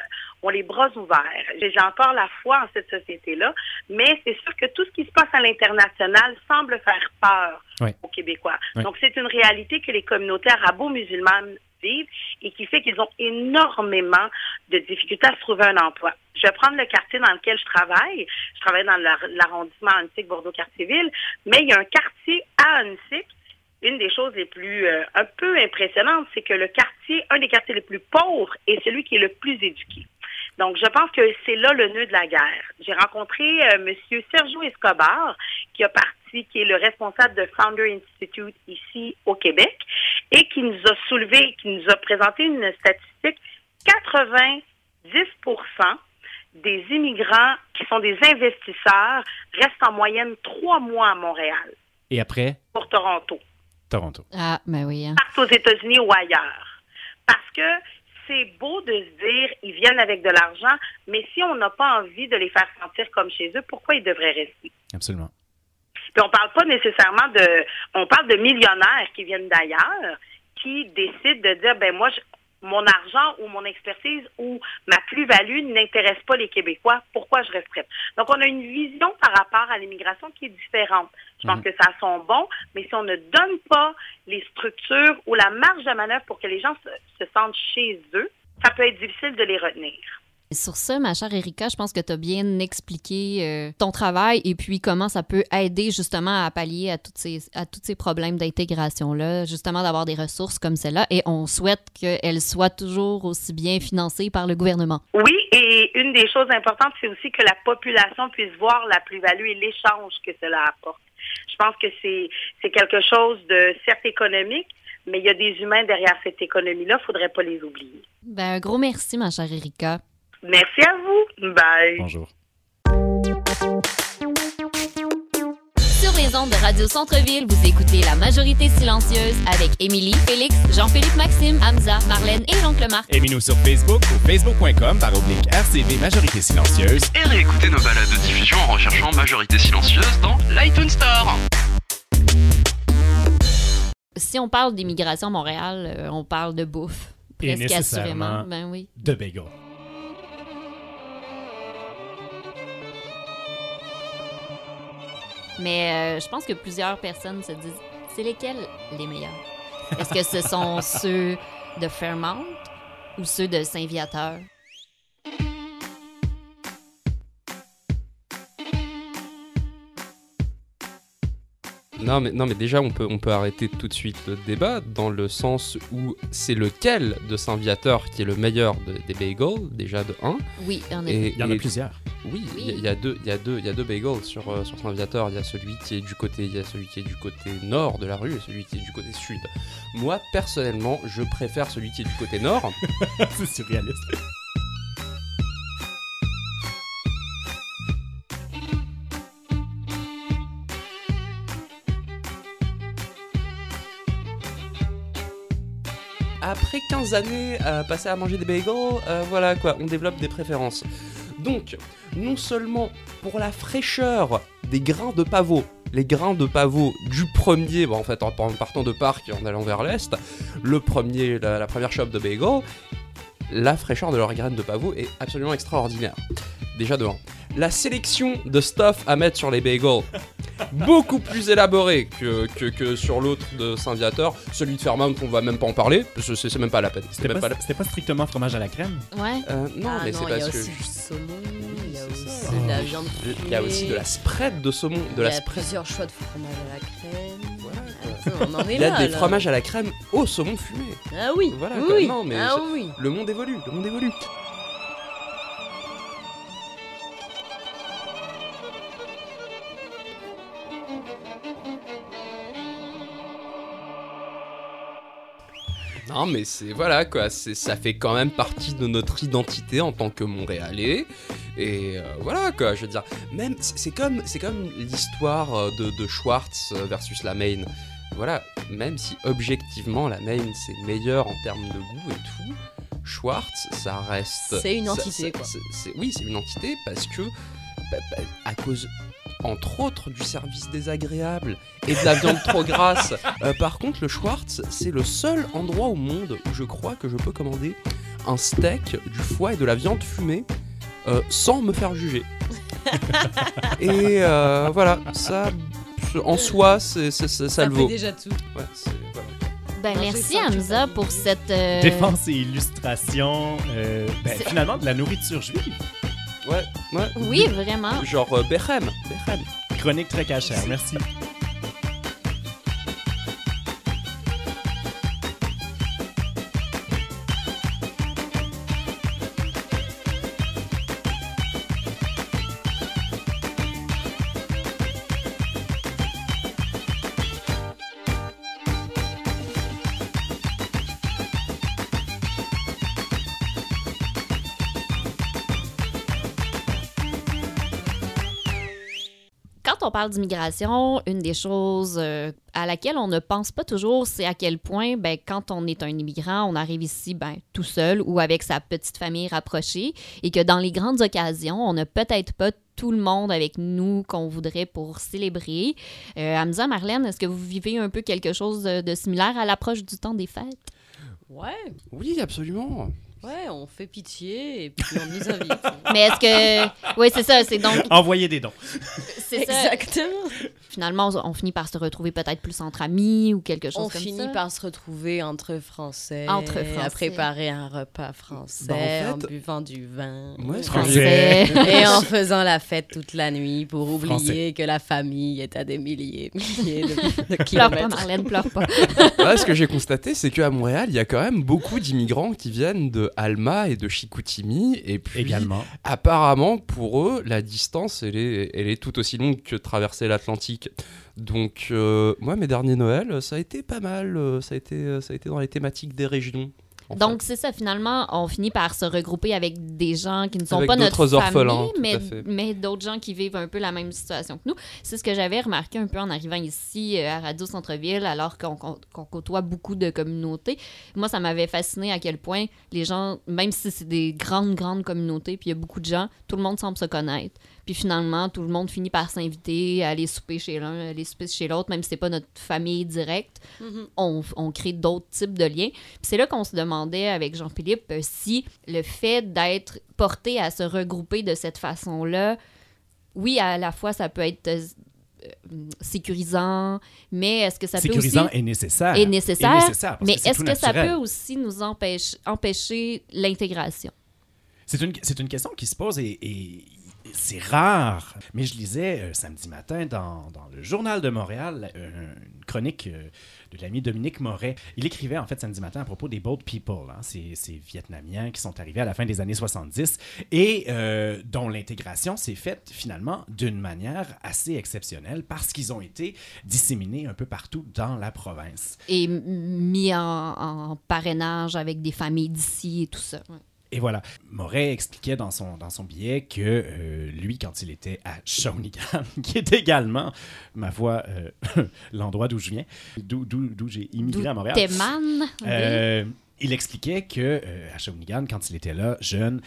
ont les bras ouverts. J'ai encore la foi en cette société-là, mais c'est sûr que tout ce qui se passe à l'international semble faire peur Oui. aux Québécois. Oui. Donc, c'est une réalité que les communautés arabo-musulmanes vivent et qui fait qu'ils ont énormément de difficultés à se trouver un emploi. Je vais prendre le quartier dans lequel je travaille. Je travaille dans l'ar- l'arrondissement Annecy, Bordeaux-Quartier-Ville, mais il y a un quartier à Annecy une des choses les plus euh, un peu impressionnantes, c'est que le quartier, un des quartiers les plus pauvres, est celui qui est le plus éduqué. Donc, je pense que c'est là le nœud de la guerre. J'ai rencontré euh, M. Sergio Escobar, qui a parti, qui est le responsable de Founder Institute ici au Québec, et qui nous a soulevé, qui nous a présenté une statistique 90% des immigrants qui sont des investisseurs restent en moyenne trois mois à Montréal Et après, pour Toronto, Toronto. Ah, ben oui. Hein. partent aux États-Unis ou ailleurs. Parce que c'est beau de se dire ils viennent avec de l'argent, mais si on n'a pas envie de les faire sentir comme chez eux, pourquoi ils devraient rester? Absolument. Puis on parle pas nécessairement de, on parle de millionnaires qui viennent d'ailleurs, qui décident de dire, ben moi, je- mon argent ou mon expertise ou ma plus-value n'intéresse pas les Québécois. Pourquoi je resterais? Donc on a une vision par rapport à l'immigration qui est différente. Je pense Mhm. que ça a son bon, mais si on ne donne pas les structures ou la marge de manœuvre pour que les gens se, se sentent chez eux, ça peut être difficile de les retenir. Sur ça, ma chère Erika, je pense que tu as bien expliqué euh, ton travail et puis comment ça peut aider justement à pallier à, toutes ces, à tous ces problèmes d'intégration-là, justement d'avoir des ressources comme celle-là. Et on souhaite qu'elles soient toujours aussi bien financées par le gouvernement. Oui, et une des choses importantes, c'est aussi que la population puisse voir la plus-value et l'échange que cela apporte. Je pense que c'est c'est quelque chose de certes économique, mais il y a des humains derrière cette économie-là, il ne faudrait pas les oublier. Ben, un gros merci, ma chère Erika. Merci à vous. Bye. Bonjour. Sur les ondes de Radio Centre-Ville, vous écoutez La Majorité Silencieuse avec Émilie, Félix, Jean-Philippe Maxime, Hamza, Marlène et l'oncle Marc. Aimez-nous sur Facebook ou facebook.com par oblique RCV Majorité Silencieuse. Et réécoutez nos balades de diffusion en recherchant Majorité Silencieuse dans l'iTunes Si on parle d'immigration à Montréal, euh, on parle de bouffe. Et Presque nécessairement assurément. Ben oui. de bagel. Mais euh, je pense que plusieurs personnes se disent c'est lesquels les meilleurs? Est-ce que ce sont ceux de Fairmount ou ceux de Saint-Viateur? Non mais, non mais déjà on peut, on peut arrêter tout de suite le débat dans le sens où c'est lequel de Saint-Viateur qui est le meilleur de- des bagels, déjà de 1. Oui, en effet. Il y en a plusieurs. Oui, il y a- il y, a deux, il y, a deux, il y a deux bagels sur, euh, sur Saint-Viateur. Il y a celui qui est du côté, il y a celui qui est du côté nord de la rue et celui qui est du côté sud. Moi personnellement, je préfère celui qui est du côté nord. c'est surréaliste. Après 15 années à passer à manger des bagels, euh, voilà quoi, on développe des préférences. Donc, non seulement pour la fraîcheur des grains de pavot, les grains de pavot du premier, en fait en, partant de Parc et en allant vers l'est, le premier, la, la première shop de bagel, la fraîcheur de leurs graines de pavot est absolument extraordinaire. Déjà devant. La sélection de stuff à mettre sur les bagels, beaucoup plus élaborée que, que, que sur l'autre de Saint-Viateur. Celui de Fairmount, on va même pas en parler, parce que c'est c'est même pas la peine. C'était pas, pas la- c'était pas strictement fromage à la crème Ouais. Euh, non, Ah mais c'est il y a parce que. aussi du saumon, il y a aussi de la viande Il y a aussi de la spread de saumon, de il y la a spread. plusieurs choix de fromage à la crème. Attends, on en est Il y a là, des là. fromages à la crème au saumon fumé. Ah oui, Voilà, oui, quoi. oui. Non, mais Ah oui. le monde évolue, le monde évolue. Non, mais c'est voilà quoi, ça fait quand même partie de notre identité en tant que Montréalais. Et euh, voilà quoi, je veux dire, même c'est c'est comme c'est comme l'histoire euh, de, de Schwartz euh, versus la Maine. Voilà, même si objectivement la Maine c'est meilleur en termes de goût et tout, Schwartz ça reste. C'est une entité, ça- quoi. oui, c'est une entité parce que bah, bah, à cause entre autres du service désagréable et de la viande trop grasse. Euh, par contre, le Schwartz, c'est le seul endroit au monde où je crois que je peux commander un steak, du foie et de la viande fumée euh, sans me faire juger. et euh, voilà, ça, en soi, c'est, c'est- c'est- ça, Ça le vaut. déjà tout. Ouais, c'est- voilà. Ben, merci Hamza pour cette. euh, Défense et illustration, euh, ben, finalement de la nourriture juive. Ouais, ouais. Oui, vraiment. Genre euh, Bechem, Bechem. Chronique très cachère, merci. Parle d'immigration, une des choses euh, à laquelle on ne pense pas toujours, c'est à quel point, ben, quand on est un immigrant, on arrive ici ben, tout seul ou avec sa petite famille rapprochée et que dans les grandes occasions, on n'a peut-être pas tout le monde avec nous qu'on voudrait pour célébrer. Euh, Hamza, Marlène, est-ce que vous vivez un peu quelque chose de, de similaire à l'approche du temps des fêtes? Ouais. Oui, absolument. Ouais, on fait pitié et puis on nous invite. Mais est-ce que. Oui, c'est ça, c'est donc. Envoyer des dons. C'est ça. Exactement. Finalement, on, on finit par se retrouver peut-être plus entre amis ou quelque chose On comme finit ça. par se retrouver entre Français, Entre à Français. préparer un repas français, Bah, en buvant du vin, Ouais, Français. et en faisant la fête toute la nuit pour oublier Français. que la famille est à des milliers, milliers de, de Pleure pas. Marlène, pleure pas. Ouais, ce que j'ai constaté, c'est qu'à Montréal, il y a quand même beaucoup d'immigrants qui viennent de Alma et de Chicoutimi. Et puis, Également. apparemment, pour eux, la distance, elle est, elle est tout aussi longue que traverser l'Atlantique. Donc, euh, moi, mes derniers Noëls, ça a été pas mal. euh, Ça a été, euh, ça a été dans les thématiques des régions. Donc, c'est ça, finalement, on finit par se regrouper avec des gens qui ne sont Avec pas notre famille, mais, d'autres gens qui vivent un peu la même situation que nous. C'est ce que j'avais remarqué un peu en arrivant ici euh, à Radio Centre-Ville, alors qu'on côtoie beaucoup de communautés. Moi, ça m'avait fasciné à quel point les gens, même si c'est des grandes, grandes communautés, puis il y a beaucoup de gens, tout le monde semble se connaître. Puis finalement, tout le monde finit par s'inviter à aller souper chez l'un, à aller souper chez l'autre, même si c'est pas notre famille directe. Mhm. On, on crée d'autres types de liens. Puis c'est là qu'on se demandait avec Jean-Philippe euh, si le fait d'être porté à se regrouper de cette façon-là, oui, à la fois, ça peut être euh, sécurisant, mais est-ce que ça Sécurisant peut aussi... et nécessaire. est nécessaire, Et nécessaire, mais est-ce que ça peut aussi nous empêcher, empêcher l'intégration? C'est une, c'est une question qui se pose et, et c'est rare. Mais je lisais euh, samedi matin dans, le Journal de Montréal euh, une chronique euh, de l'ami Dominique Moret. Il écrivait en fait samedi matin à propos des Boat People, hein, ces, Vietnamiens qui sont arrivés à la fin des années 70 et dont l'intégration s'est faite finalement d'une manière assez exceptionnelle parce qu'ils ont été disséminés un peu partout dans la province. Et mis en, parrainage avec des familles d'ici et tout ça. Et voilà. Moret expliquait dans son, dans son billet que euh, lui, quand il était à Shawinigan, qui est également, ma foi, euh, l'endroit d'où je viens, d'où j'ai immigré à Montréal. oui. Euh, il expliquait que euh, à Shawinigan, quand il était là, jeune,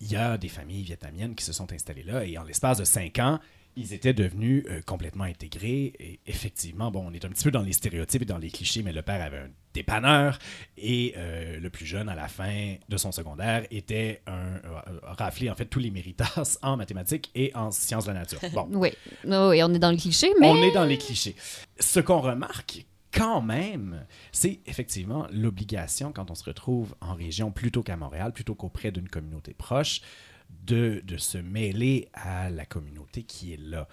il y a des familles vietnamiennes qui se sont installées là et en l'espace de cinq ans, ils étaient devenus euh, complètement intégrés. Et effectivement, bon, on est un petit peu dans les stéréotypes et dans les clichés, mais le père avait un dépanneur et euh, le plus jeune, à la fin de son secondaire, était un euh, raflé en fait tous les méritas en mathématiques et en sciences de la nature. Bon, Oui, oui, on est dans le cliché, mais on est dans les clichés. Ce qu'on remarque quand même, c'est effectivement l'obligation, quand on se retrouve en région plutôt qu'à Montréal, plutôt qu'auprès d'une communauté proche, de, se mêler à la communauté qui est là.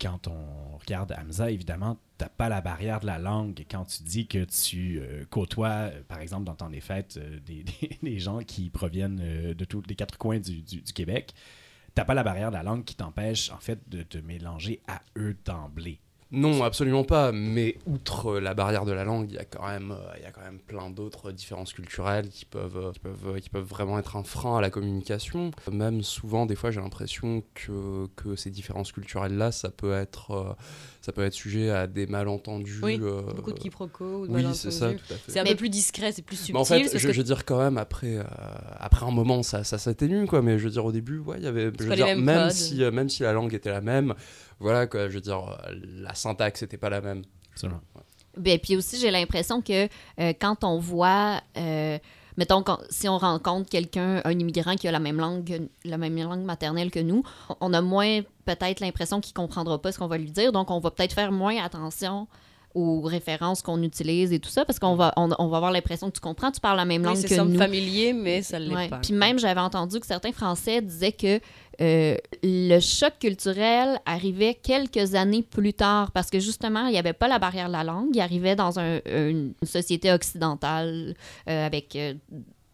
Quand on regarde Hamza, évidemment, tu n'as pas la barrière de la langue. Quand tu dis que tu euh, côtoies, euh, par exemple, dans ton des fêtes, euh, des, gens qui proviennent de tous les quatre coins du, du- du Québec, t'as pas la barrière de la langue qui t'empêche, en fait, de te mélanger à eux d'emblée. Non, absolument pas. Mais outre la barrière de la langue, il y a quand même, euh, il y plein d'autres différences culturelles qui peuvent, euh, qui peuvent, euh, qui peuvent vraiment être un frein à la communication. Même souvent, des fois, j'ai l'impression que, ces différences culturelles-là, ça peut être, ça peut être sujet à des malentendus. Oui, euh, beaucoup de quiproquos. ou de Oui, c'est ça, malentendus. tout à fait. C'est un peu plus discret, c'est plus subtil. Mais en fait, je, que- je veux dire quand même après, euh, après un moment, ça, ça s'atténue quoi. Mais je veux dire au début, ouais, il y avait, je veux dire, même codes. si, euh, même si la langue était la même, voilà quoi. Je veux dire, euh, la syntaxe n'était pas la même. Absolument. Ben, puis aussi, j'ai l'impression que euh, quand on voit, euh, mettons, quand- si on rencontre quelqu'un, un immigrant qui a la même langue, la même langue maternelle que nous, on a moins peut-être l'impression qu'il comprendra pas ce qu'on va lui dire, donc on va peut-être faire moins attention aux références qu'on utilise et tout ça, parce qu'on va, on, on va avoir l'impression que tu comprends, tu parles la même Oui, langue c'est que semble nous. familier, mais ça l'est Ouais. pas. Puis même, j'avais entendu que certains Français disaient que euh, le choc culturel arrivait quelques années plus tard parce que justement, il n'y avait pas la barrière de la langue. Il arrivait dans un- une société occidentale euh, avec euh,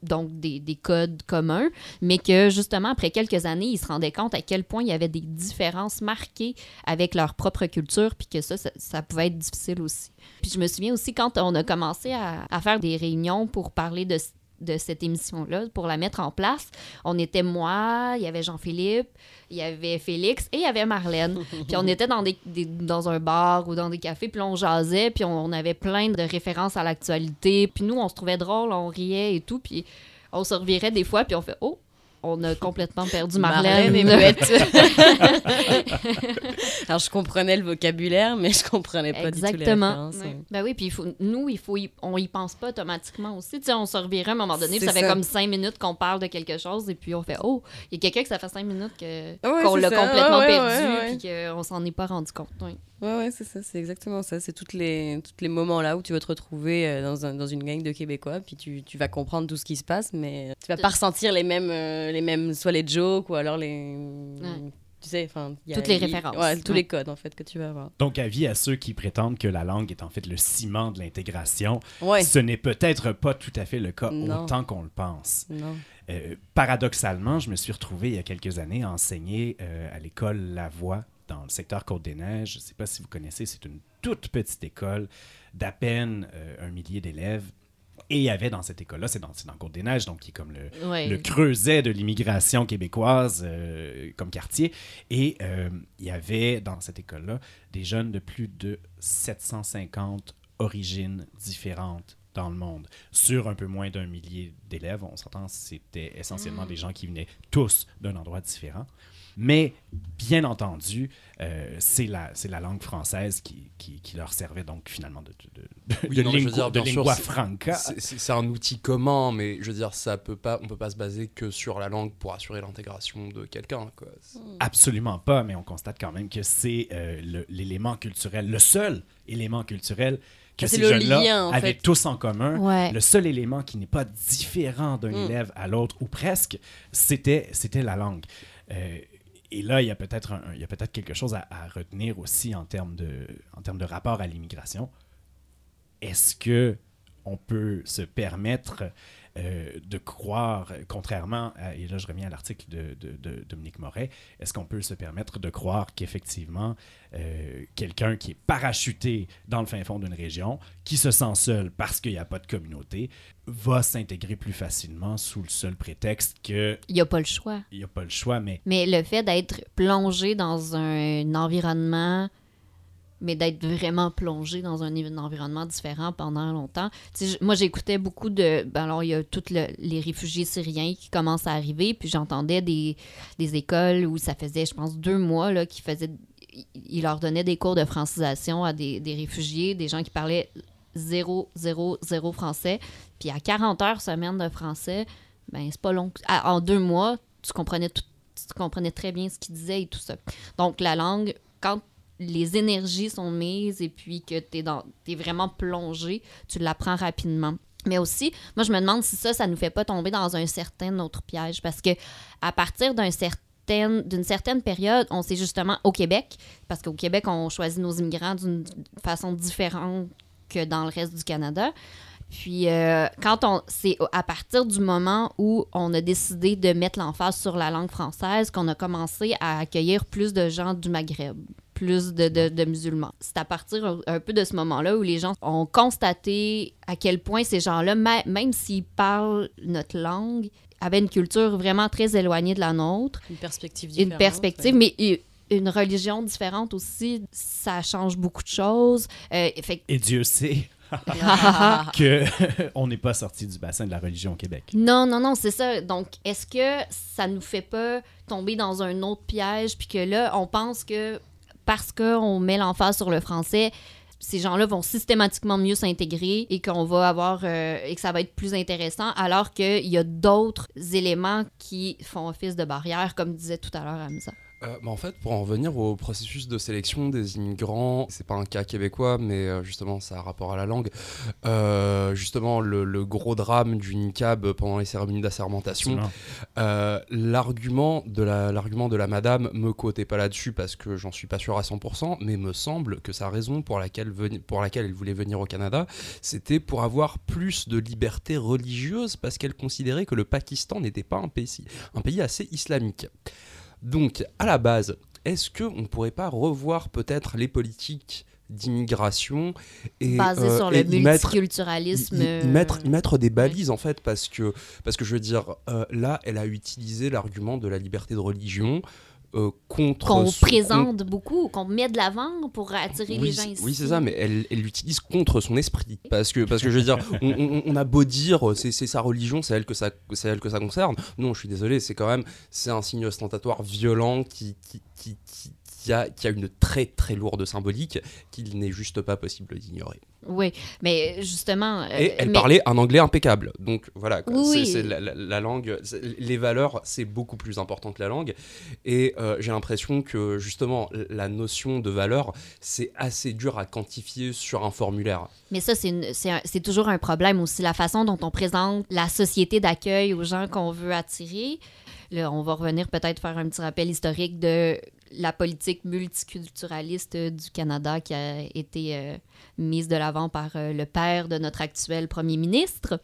donc des, des codes communs, mais que justement, après quelques années, ils se rendaient compte à quel point il y avait des différences marquées avec leur propre culture, puis que ça, ça, pouvait être difficile aussi. Puis je me souviens aussi quand on a commencé à, à faire des réunions pour parler de de cette émission-là pour la mettre en place. On était moi, il y avait Jean-Philippe, il y avait Félix et il y avait Marlène. puis on était dans, des, des- dans un bar ou dans des cafés, puis on jasait, puis on, on avait plein de références à l'actualité. Puis nous, on se trouvait drôle, on riait et tout, puis on se revirait des fois, puis on fait « Oh! » On a complètement perdu Marlène. Marlène est muette. Alors, je comprenais le vocabulaire, mais je comprenais pas du tout les. Ouais. Ben oui, puis il faut, nous, il faut y- on y pense pas automatiquement aussi. Tu sais, on se revirait à un moment donné, puis ça fait ça. comme cinq minutes qu'on parle de quelque chose, et puis on fait Oh, il y a quelqu'un que ça fait cinq minutes qu'on l'a complètement ouais, perdu, ouais, ouais. puis qu'on s'en est pas rendu compte. Ouais. Ouais, ouais, c'est ça, c'est exactement ça. C'est toutes les, toutes les moments là où tu vas te retrouver euh, dans, un- dans une gang de Québécois, puis tu, tu vas comprendre tout ce qui se passe, mais tu vas pas ressentir les mêmes, euh, les mêmes soit les jokes ou alors les. Tu sais, enfin. Toutes les références. Ouais, tous Ouais. les codes en fait que tu vas avoir. Donc, avis à ceux qui prétendent que la langue est en fait le ciment de l'intégration, Ouais. ce n'est peut-être pas tout à fait le cas Non. autant qu'on le pense. Non. Euh, paradoxalement, je me suis retrouvé il y a quelques années à enseigner euh, à l'école La Voix dans le secteur Côte-des-Neiges. Je ne sais pas si vous connaissez, c'est une toute petite école d'à peine euh, un millier d'élèves. Et il y avait dans cette école-là, c'est dans, Côte-des-Neiges, donc qui est comme le, Ouais. le creuset de l'immigration québécoise euh, comme quartier. Et euh, il y avait dans cette école-là des jeunes de plus de 750 origines différentes dans le monde. Sur un peu moins d'un millier d'élèves, on s'entend, c'était essentiellement Mm. des gens qui venaient tous d'un endroit différent. Mais, bien entendu, euh, c'est la, c'est la langue française qui, qui, qui leur servait donc finalement de, de, de, Oui, non, lingua- dire, de bien sûr, lingua c'est- franca. c'est- un outil commun, mais je veux dire, ça peut pas, on peut pas se baser que sur la langue pour assurer l'intégration de quelqu'un. C'est- Absolument pas, mais on constate quand même que c'est euh, l'élément culturel, le seul élément culturel que Ah, c'est ces jeunes-là avaient fait. tous en commun. Ouais. Le seul élément qui n'est pas différent d'un Mm. élève à l'autre, ou presque, c'était c'était la langue. Euh, et là, il y a peut-être quelque chose à, à retenir aussi en termes de, en termes de rapport à l'immigration. Est-ce que on peut se permettre euh, de croire, contrairement à, et là je reviens à l'article de, de- de Dominique Moret, est-ce qu'on peut se permettre de croire qu'effectivement, euh, quelqu'un qui est parachuté dans le fin fond d'une région, qui se sent seul parce qu'il n'y a pas de communauté, va s'intégrer plus facilement sous le seul prétexte qu'il Il n'y a pas le choix. n'y a pas le choix, mais Mais le fait d'être plongé dans un environnement, mais d'être vraiment plongé dans un, environnement différent pendant longtemps. Moi, j'écoutais beaucoup de... ben alors, il y a tous les réfugiés syriens qui commencent à arriver, puis j'entendais des, des écoles où ça faisait, je pense, deux mois là, qui faisaient... Ils leur donnaient des cours de francisation à des, des réfugiés, des gens qui parlaient zéro, zéro, zéro français. Puis à 40 heures semaine de français, ben c'est pas long. En deux mois, tu comprenais tu comprenais très bien ce qu'ils disaient et tout ça. Donc la langue, quand les énergies sont mises et puis que tu es, vraiment plongé, tu l'apprends rapidement. Mais aussi, moi, je me demande si ça, ça nous fait pas tomber dans un certain autre piège. Parce que à partir d'une certaine période, on sait justement au Québec, parce qu'au Québec, on choisit nos immigrants d'une façon différente que dans le reste du Canada. Puis euh, quand on c'est à partir du moment où on a décidé de mettre l'emphase sur la langue française qu'on a commencé à accueillir plus de gens du Maghreb, plus de, de- de musulmans. C'est à partir un, un peu de ce moment-là où les gens ont constaté à quel point ces gens-là, même s'ils parlent notre langue, avaient une culture vraiment très éloignée de la nôtre. Une perspective Une différente. perspective, mais une religion différente aussi, ça change beaucoup de choses. Euh, fait et Dieu sait que on n'est pas sorti du bassin de la religion au Québec. Non, non, non, c'est ça. Donc, est-ce que ça nous fait pas tomber dans un autre piège, puis que là, on pense que parce qu'on met l'emphase sur le français, ces gens-là vont systématiquement mieux s'intégrer et qu'on va avoir euh, et que ça va être plus intéressant, alors qu'il y a d'autres éléments qui font office de barrière, comme disait tout à l'heure Hamza. Euh, bah, en fait, pour en revenir au processus de sélection des immigrants, c'est pas un cas québécois, mais euh, justement, ça a rapport à la langue. Euh, justement, le, le gros drame du niqab pendant les cérémonies d'assermentation, euh, l'argument de la de la madame me cotait pas là-dessus parce que j'en suis pas sûr à 100%, mais me semble que sa raison pour laquelle veni- pour laquelle elle voulait venir au Canada, c'était pour avoir plus de liberté religieuse parce qu'elle considérait que le Pakistan n'était pas un pays un pays assez islamique. Donc, à la base, est-ce qu'on ne pourrait pas revoir peut-être les politiques d'immigration et Basé euh, sur le y multiculturalisme. y- y- y mettre, y euh, mettre des balises en fait parce que parce que je veux dire euh, là elle a utilisé l'argument de la liberté de religion euh, contre qu'on présente beaucoup, qu'on met de l'avant pour attirer oui, les gens ici. Oui, c'est ça, mais elle elle l'utilise contre son esprit. Parce que, parce que je veux dire, on, on- on a beau dire euh, c'est sa religion, c'est elle, que ça- c'est elle que ça concerne. Non, je suis désolé, c'est quand même c'est un signe ostentatoire violent qui, qui, qui, qui- qui a, qui a une très très lourde symbolique qu'il n'est juste pas possible d'ignorer. Oui, mais justement. euh, Et elle mais- parlait un anglais impeccable. Donc voilà, quoi. Oui. C'est- c'est la, la- la langue, les valeurs, c'est beaucoup plus important que la langue. Et euh, j'ai l'impression que justement, la notion de valeur, c'est assez dur à quantifier sur un formulaire. Mais ça, c'est une- c'est un- c'est toujours un problème aussi, la façon dont on présente la société d'accueil aux gens qu'on veut attirer. Là, on va revenir peut-être faire un petit rappel historique de la politique multiculturaliste du Canada qui a été euh, mise de l'avant par euh, le père de notre actuel premier ministre.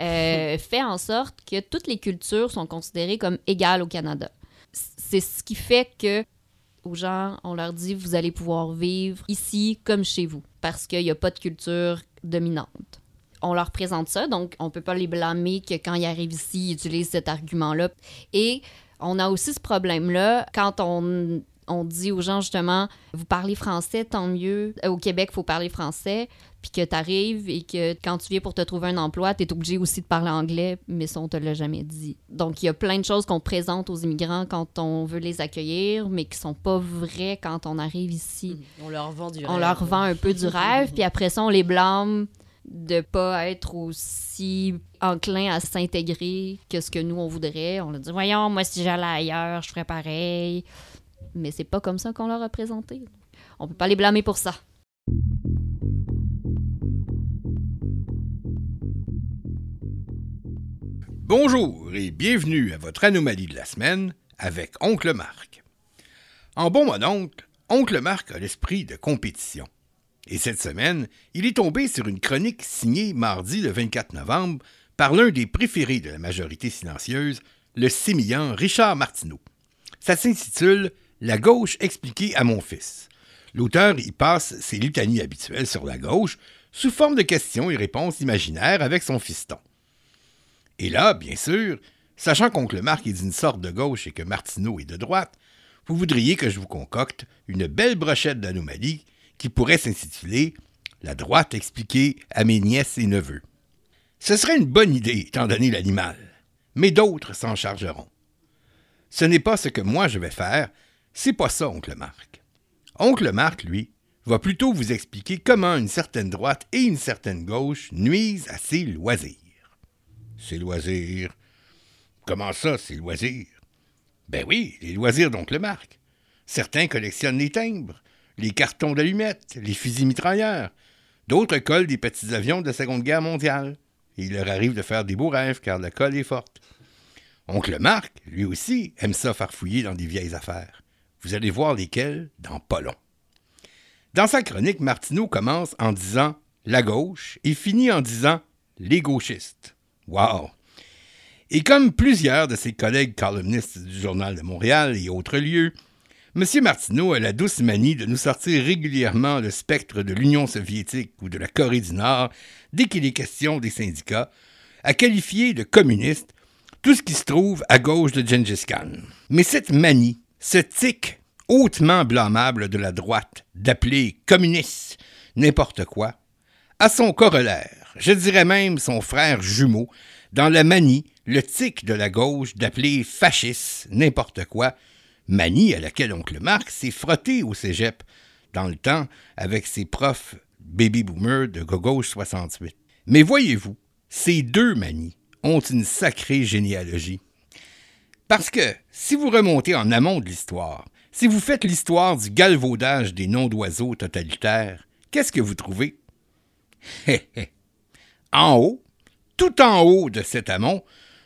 euh, fait en sorte que toutes les cultures sont considérées comme égales au Canada. C'est ce qui fait que aux gens, on leur dit vous allez pouvoir vivre ici comme chez vous parce qu'il n'y a pas de culture dominante. On leur présente ça, donc on peut pas les blâmer que quand ils arrivent ici, ils utilisent cet argument-là. Et on a aussi ce problème-là quand on, on dit aux gens justement vous parlez français, tant mieux. Au Québec, il faut parler français. Puis que tu arrives et que quand tu viens pour te trouver un emploi, tu es obligé aussi de parler anglais, mais ça, on te l'a jamais dit. Donc, il y a plein de choses qu'on présente aux immigrants quand on veut les accueillir, mais qui sont pas vraies quand on arrive ici. On leur vend du On rêve. leur vend un peu du rêve, puis après ça, on les blâme de pas être aussi enclin à s'intégrer que ce que nous, on voudrait. On leur dit, voyons, moi, si j'allais ailleurs, je ferais pareil. Mais c'est pas comme ça qu'on leur a présenté. On peut pas les blâmer pour ça. Bonjour et bienvenue à votre anomalie de la semaine avec Oncle Marc. En bon mononcle, Oncle Marc a l'esprit de compétition. Et cette semaine, il est tombé sur une chronique signée mardi le 24 novembre par l'un des préférés de la majorité silencieuse, le sémillant Richard Martineau. Ça s'intitule La gauche expliquée à mon fils. L'auteur y passe ses litanies habituelles sur la gauche sous forme de questions et réponses imaginaires avec son fiston. Et là, bien sûr, sachant qu'Oncle Marc est d'une sorte de gauche et que Martineau est de droite, vous voudriez que je vous concocte une belle brochette d'anomalies qui pourrait s'intituler La droite expliquée à mes nièces et neveux. Ce serait une bonne idée, étant donné l'animal, mais d'autres s'en chargeront. Ce n'est pas ce que moi je vais faire, c'est pas ça, Oncle Marc. Oncle Marc, lui, va plutôt vous expliquer comment une certaine droite et une certaine gauche nuisent à ses loisirs. Ses loisirs? Comment ça, ses loisirs? Ben oui, les loisirs d'Oncle Marc. Certains collectionnent les timbres, les cartons d'allumettes, les fusils mitrailleurs. D'autres collent des petits avions de la Seconde Guerre mondiale. Il leur arrive de faire des beaux rêves car la colle est forte. Oncle Marc, lui aussi, aime ça farfouiller dans des vieilles affaires. Vous allez voir lesquelles dans pas. Dans sa chronique, Martineau commence en disant la gauche et finit en disant les gauchistes. Wow! Et comme plusieurs de ses collègues columnistes du Journal de Montréal et autres lieux, M. Martineau a la douce manie de nous sortir régulièrement le spectre de l'Union soviétique ou de la Corée du Nord dès qu'il est question des syndicats, à qualifier de communiste tout ce qui se trouve à gauche de Gengis Khan. Mais cette manie, ce tic hautement blâmable de la droite d'appeler communiste n'importe quoi, a son corollaire, je dirais même son frère jumeau, dans la manie, le tic de la gauche d'appeler fasciste n'importe quoi, manie à laquelle oncle Marc s'est frotté au cégep dans le temps avec ses profs baby boomers de gauche 68. Mais voyez-vous, ces deux manies ont une sacrée généalogie. Parce que si vous remontez en amont de l'histoire, si vous faites l'histoire du galvaudage des noms d'oiseaux totalitaires, qu'est-ce que vous trouvez? en haut, tout en haut de cet amont,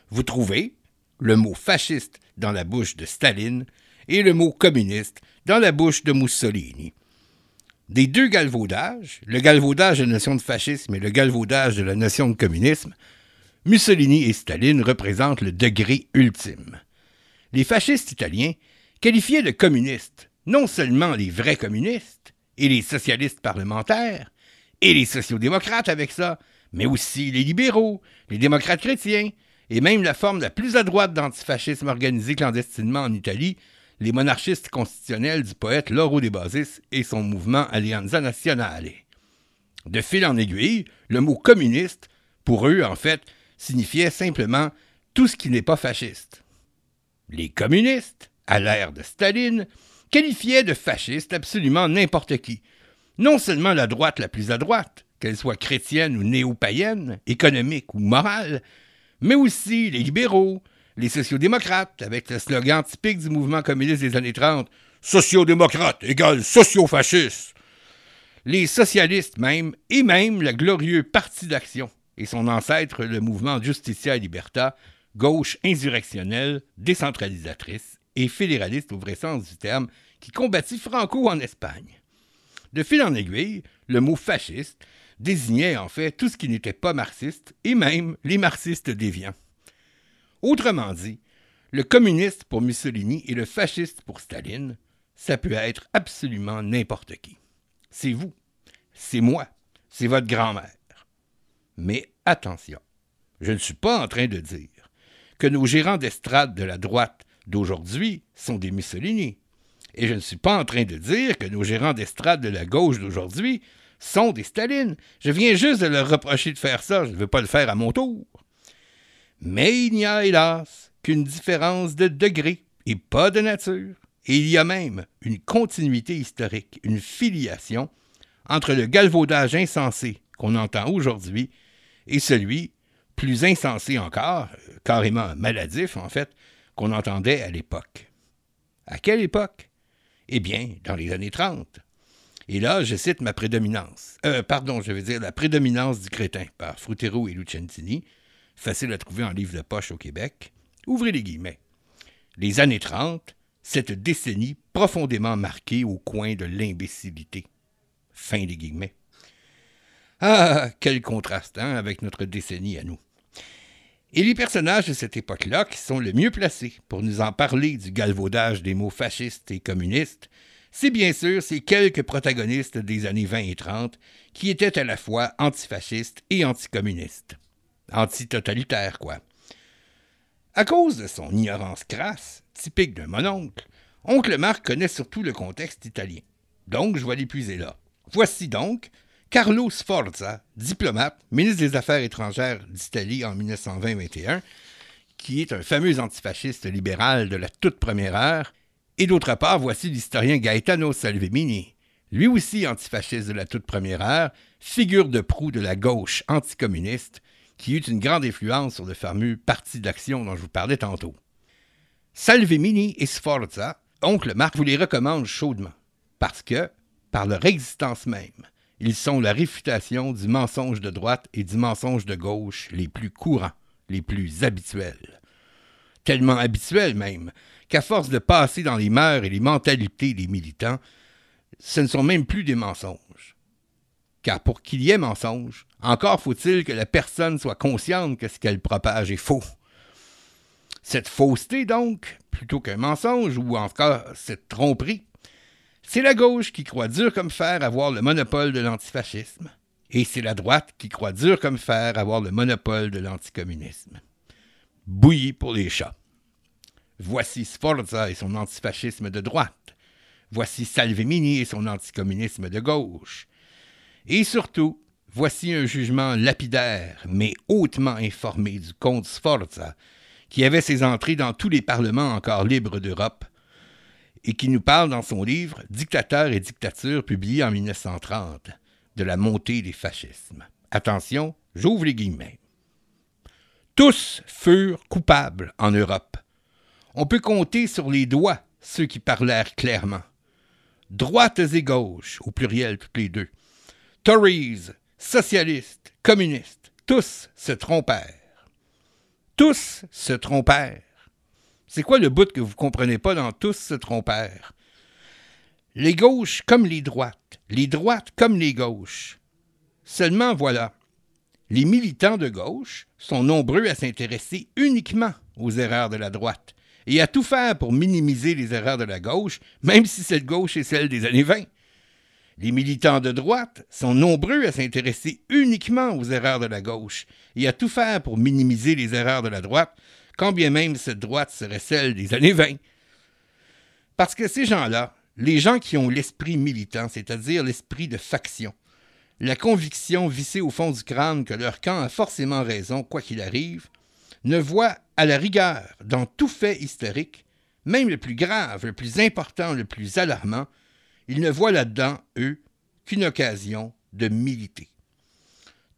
vous trouvez le mot fasciste dans la bouche de Staline et le mot communiste dans la bouche de Mussolini. Des deux galvaudages, le galvaudage de la notion de fascisme et le galvaudage de la notion de communisme, Mussolini et Staline représentent le degré ultime. Les fascistes italiens qualifiaient de communistes non seulement les vrais communistes, et les socialistes parlementaires, et les sociodémocrates avec ça, mais aussi les libéraux, les démocrates chrétiens, et même la forme la plus à droite d'antifascisme organisé clandestinement en Italie, les monarchistes constitutionnels du poète Lauro De Basis et son mouvement Alleanza Nazionale. De fil en aiguille, le mot communiste, pour eux, en fait, signifiait simplement tout ce qui n'est pas fasciste. Les communistes, à l'ère de Staline, qualifiaient de fasciste absolument n'importe qui. Non seulement la droite la plus à droite, qu'elle soit chrétienne ou néo-païenne, économique ou morale, mais aussi les libéraux, les sociodémocrates, avec le slogan typique du mouvement communiste des années 30, Sociodémocrate égale sociofasciste. Les socialistes même, et même le glorieux Parti d'Action, et son ancêtre, le mouvement Justicia et Liberta, gauche insurrectionnelle, décentralisatrice et fédéraliste au vrai sens du terme, qui combattit Franco en Espagne. De fil en aiguille, le mot fasciste désignait en fait tout ce qui n'était pas marxiste, et même les marxistes déviants. Autrement dit, le communiste pour Mussolini et le fasciste pour Staline, ça peut être absolument n'importe qui. C'est vous, c'est moi, c'est votre grand-mère. Mais attention, je ne suis pas en train de dire que nos gérants d'estrade de la droite d'aujourd'hui sont des Mussolini. Et je ne suis pas en train de dire que nos gérants d'estrade de la gauche d'aujourd'hui sont des Stalines. Je viens juste de leur reprocher de faire ça, je ne veux pas le faire à mon tour. Mais il n'y a hélas qu'une différence de degré et pas de nature. Et il y a même une continuité historique, une filiation entre le galvaudage insensé qu'on entend aujourd'hui et celui, plus insensé encore, carrément maladif en fait, qu'on entendait à l'époque. À quelle époque? Eh bien, dans les années 30. Et là, je cite ma prédominance. Euh, pardon, je veux dire la prédominance du crétin par Frutero et Lucentini, facile à trouver en livre de poche au Québec. Ouvrez les guillemets. Les années 30, cette décennie profondément marquée au coin de l'imbécilité. Fin des guillemets. Ah, quel contraste hein, avec notre décennie à nous. Et les personnages de cette époque-là qui sont le mieux placés pour nous en parler du galvaudage des mots fascistes et communistes, c'est bien sûr ces quelques protagonistes des années 20 et 30 qui étaient à la fois antifascistes et anticommunistes. Antitotalitaires, quoi. À cause de son ignorance crasse, typique d'un mononcle, Oncle Marc connaît surtout le contexte italien. Donc, je vais l'épuiser là. Voici donc Carlo Sforza, diplomate, ministre des Affaires étrangères d'Italie en 1920-21, qui est un fameux antifasciste libéral de la toute première heure. Et d'autre part, voici l'historien Gaetano Salvemini, lui aussi antifasciste de la toute première heure, figure de proue de la gauche anticommuniste, qui eut une grande influence sur le fameux Parti d'action dont je vous parlais tantôt. Salvemini et Sforza, oncle Marc vous les recommande chaudement, parce que, par leur existence même, ils sont la réfutation du mensonge de droite et du mensonge de gauche les plus courants, les plus habituels. Tellement habituels même, qu'à force de passer dans les mœurs et les mentalités des militants, ce ne sont même plus des mensonges. Car pour qu'il y ait mensonge, encore faut-il que la personne soit consciente que ce qu'elle propage est faux. Cette fausseté, donc, plutôt qu'un mensonge, ou en tout cas cette tromperie, c'est la gauche qui croit dur comme fer avoir le monopole de l'antifascisme, et c'est la droite qui croit dur comme fer avoir le monopole de l'anticommunisme. Bouilli pour les chats. Voici Sforza et son antifascisme de droite. Voici Salvemini et son anticommunisme de gauche. Et surtout, voici un jugement lapidaire, mais hautement informé du comte Sforza, qui avait ses entrées dans tous les parlements encore libres d'Europe, et qui nous parle dans son livre Dictateur et dictature, publié en 1930, de la montée des fascismes. Attention, j'ouvre les guillemets. Tous furent coupables en Europe. On peut compter sur les doigts ceux qui parlèrent clairement. Droites et gauches, au pluriel toutes les deux. Tories, socialistes, communistes, tous se trompèrent. Tous se trompèrent. C'est quoi le bout que vous comprenez pas dans tous se trompèrent? Les gauches comme les droites, les droites comme les gauches. Seulement voilà, les militants de gauche sont nombreux à s'intéresser uniquement aux erreurs de la droite et à tout faire pour minimiser les erreurs de la gauche, même si cette gauche est celle des années 20. Les militants de droite sont nombreux à s'intéresser uniquement aux erreurs de la gauche et à tout faire pour minimiser les erreurs de la droite, quand bien même cette droite serait celle des années 20. Parce que ces gens-là, les gens qui ont l'esprit militant, c'est-à-dire l'esprit de faction, la conviction vissée au fond du crâne que leur camp a forcément raison, quoi qu'il arrive, ne voient à la rigueur, dans tout fait historique, même le plus grave, le plus important, le plus alarmant, ils ne voient là-dedans, eux, qu'une occasion de militer.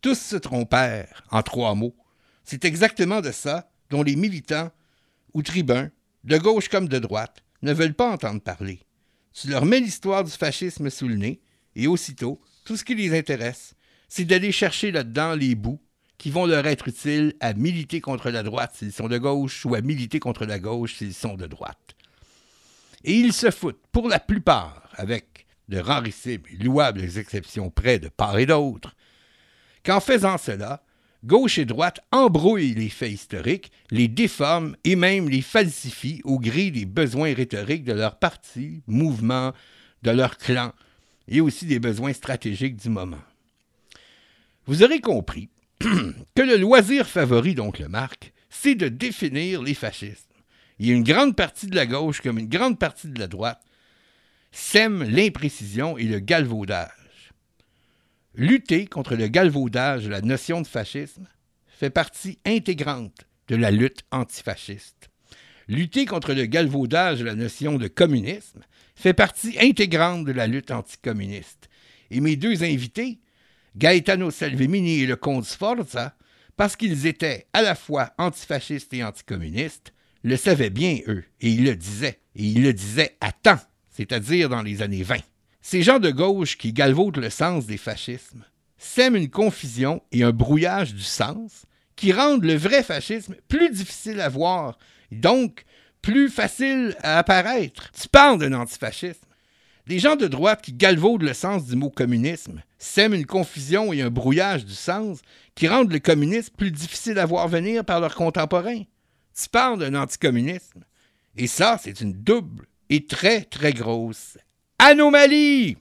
Tous se trompèrent, en trois mots. C'est exactement de ça dont les militants ou tribuns, de gauche comme de droite, ne veulent pas entendre parler. Tu leur mets l'histoire du fascisme sous le nez, et aussitôt, tout ce qui les intéresse, c'est d'aller chercher là-dedans les bouts qui vont leur être utiles à militer contre la droite s'ils sont de gauche ou à militer contre la gauche s'ils sont de droite. Et ils se foutent, pour la plupart, avec de rarissimes et louables exceptions près de part et d'autre, qu'en faisant cela, gauche et droite embrouillent les faits historiques, les déforment et même les falsifient au gré des besoins rhétoriques de leur parti, mouvement, de leur clan, et aussi des besoins stratégiques du moment. Vous aurez compris que le loisir favori d'Oncle Marc, c'est de définir les fascismes. Il y a une grande partie de la gauche comme une grande partie de la droite sème l'imprécision et le galvaudage. Lutter contre le galvaudage de la notion de fascisme fait partie intégrante de la lutte antifasciste. Lutter contre le galvaudage de la notion de communisme fait partie intégrante de la lutte anticommuniste. Et mes deux invités, Gaetano Salvemini et le comte Sforza, parce qu'ils étaient à la fois antifascistes et anticommunistes, le savaient bien, eux, et ils le disaient, et ils le disaient à temps, c'est-à-dire dans les années 20. Ces gens de gauche qui galvaudent le sens des fascismes sèment une confusion et un brouillage du sens qui rendent le vrai fascisme plus difficile à voir, donc plus facile à apparaître. Tu parles d'un antifascisme. Les gens de droite qui galvaudent le sens du mot communisme sèment une confusion et un brouillage du sens qui rendent le communisme plus difficile à voir venir par leurs contemporains. Tu parles d'un anticommunisme. Et ça, c'est une double et très, très grosse anomalie.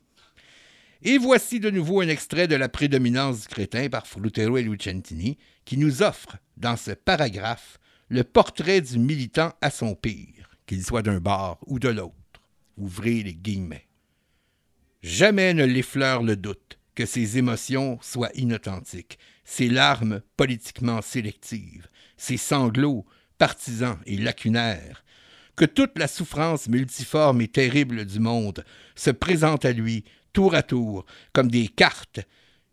Et voici de nouveau un extrait de La prédominance du crétin par Frutero et Lucentini qui nous offre, dans ce paragraphe, le portrait du militant à son pire, qu'il soit d'un bord ou de l'autre. Ouvrez les guillemets. Jamais ne l'effleure le doute que ses émotions soient inauthentiques, ses larmes politiquement sélectives, ses sanglots partisans et lacunaires, que toute la souffrance multiforme et terrible du monde se présente à lui tour à tour comme des cartes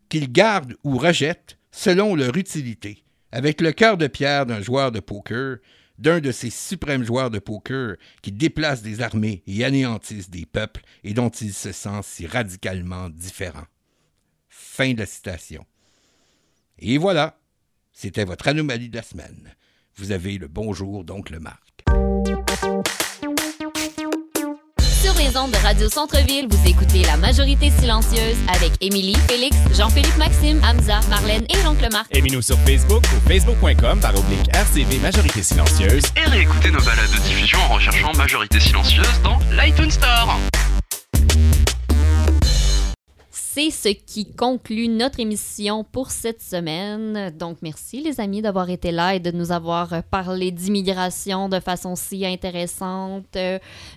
qu'il garde ou rejette selon leur utilité, avec le cœur de pierre d'un joueur de poker, d'un de ces suprêmes joueurs de poker qui déplacent des armées et anéantissent des peuples et dont il se sent si radicalement différent. Fin de la citation. Et voilà, c'était votre anomalie de la semaine. Vous avez le bonjour d'oncle Marc. Les ondes de Radio Centre-Ville, vous écoutez La Majorité Silencieuse avec Émilie, Félix, Jean-Philippe Maxime, Hamza, Marlène et l'oncle Marc. Aimez-nous sur Facebook ou facebook.com par oblique RCV Majorité Silencieuse. Et réécoutez nos balades de diffusion en recherchant Majorité Silencieuse dans l'iTunes Store. C'est ce qui conclut notre émission pour cette semaine. Donc, merci les amis d'avoir été là et de nous avoir parlé d'immigration de façon si intéressante.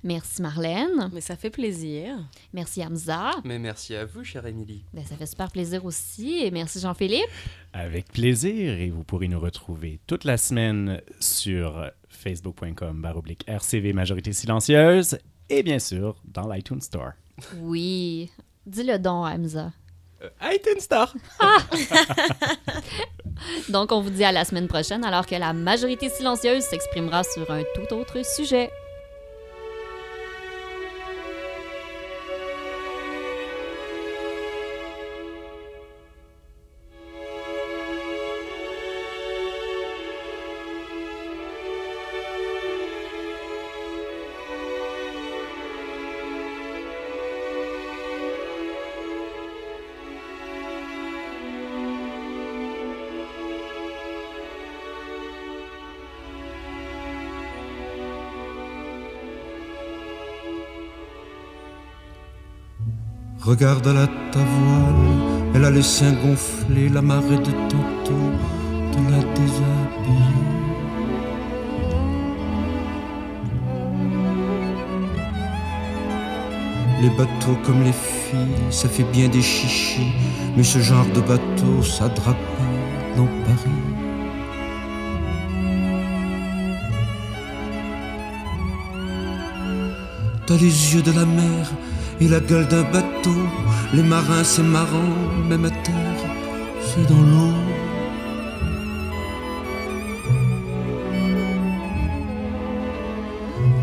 Merci Marlène. Mais ça fait plaisir. Merci Hamza. Mais merci à vous, chère Émilie. Ben, ça fait super plaisir aussi. Et merci Jean-Philippe. Avec plaisir, et vous pourrez nous retrouver toute la semaine sur facebook.com RCV Majorité Silencieuse et bien sûr dans l'iTunes Store. Oui. Dis-le donc, Hamza. Euh, iTunes Store. Donc, on vous dit à la semaine prochaine alors que la majorité silencieuse s'exprimera sur un tout autre sujet. Regarde la ta voile, elle a les seins gonflés, la marée de tantôt de la déshabiller. Les bateaux comme les filles, ça fait bien des chichis, mais ce genre de bateau, ça drape pas dans Paris. T'as les yeux de la mer et la gueule d'un bateau. Les marins, c'est marrant, même à terre, c'est dans l'eau.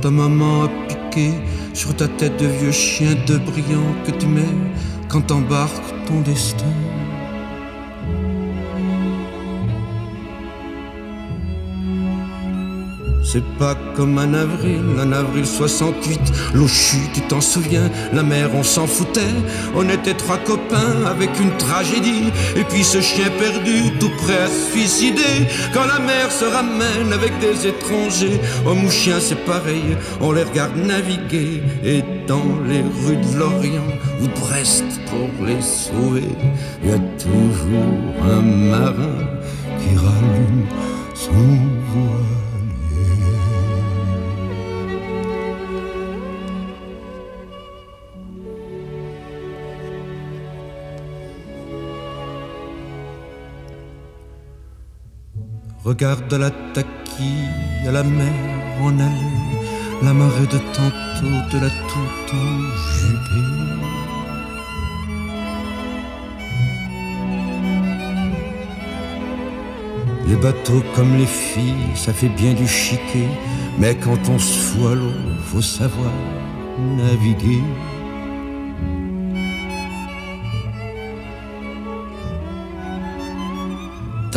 Ta maman a piqué sur ta tête de vieux chien de brillant que tu mets quand t'embarques ton destin. C'est pas comme un avril, un avril 68, l'eau chute, tu t'en souviens, la mer on s'en foutait, on était trois copains avec une tragédie, et puis ce chien perdu, tout prêt à se suicider, quand la mer se ramène avec des étrangers, homme ou chien c'est pareil, on les regarde naviguer, et dans les rues de Lorient ou de Brest pour les sauver, il y a toujours un marin qui rallume son Regarde la taquille à la mer en allée, la marée de tantôt de la tout enjupée. Les bateaux comme les filles, ça fait bien du chiquet, mais quand on se à l'eau, faut savoir naviguer.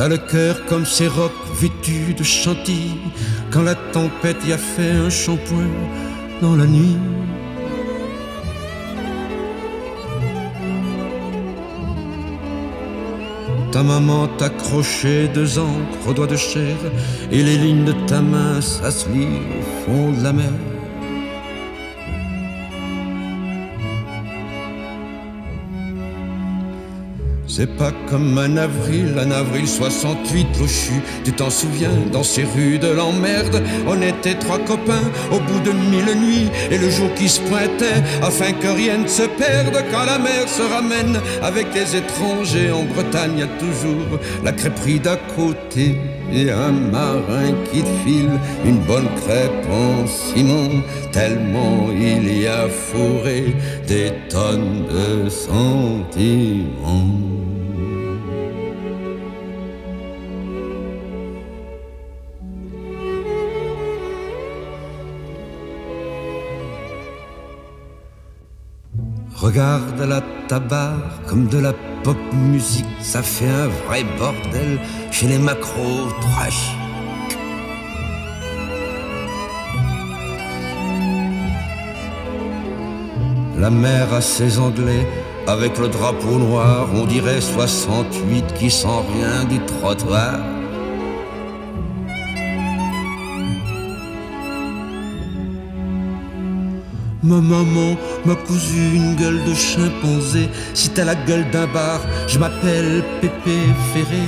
T'as le cœur comme ces rocs vêtus de chantilly Quand la tempête y a fait un shampoing dans la nuit. Ta maman t'accrochait deux encres aux doigts de chair Et les lignes de ta main, lit au fond de la mer C'est pas comme un avril, un avril 68, Lochu, tu t'en souviens, dans ces rues de l'emmerde, on était trois copains au bout de mille nuits, et le jour qui se pointait, afin que rien ne se perde, quand la mer se ramène avec les étrangers, en Bretagne y a toujours la crêperie d'à côté, et un marin qui te file une bonne crêpe en ciment, tellement il y a fourré des tonnes de sentiments. Regarde la tabac comme de la pop musique, ça fait un vrai bordel chez les macros trash. La mer a ses anglais avec le drapeau noir, on dirait 68 qui sent rien du trottoir. Ma maman m'a cousu une gueule de chimpanzé. Si t'as la gueule d'un bar, je m'appelle Pépé Ferré.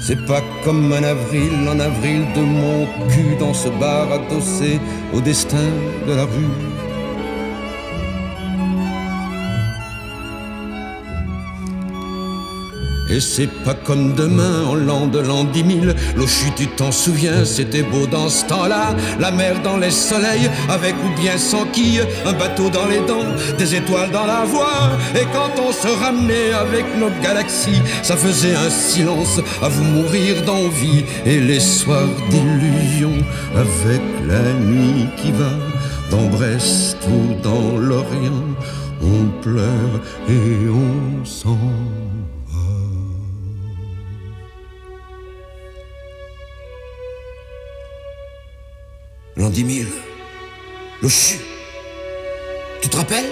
C'est pas comme un avril, en avril de mon cul dans ce bar adossé au destin de la rue. Et c'est pas comme demain, en l'an de l'an dix mille. L'eau chute, tu t'en souviens, c'était beau dans ce temps-là. La mer dans les soleils, avec ou bien sans quille. Un bateau dans les dents, des étoiles dans la voie. Et quand on se ramenait avec nos galaxies, ça faisait un silence à vous mourir d'envie. Et les soirs d'illusion, avec la nuit qui va, dans Brest ou dans l'Orient, on pleure et on s'en L'an 10 000. Le chu. Tu te rappelles?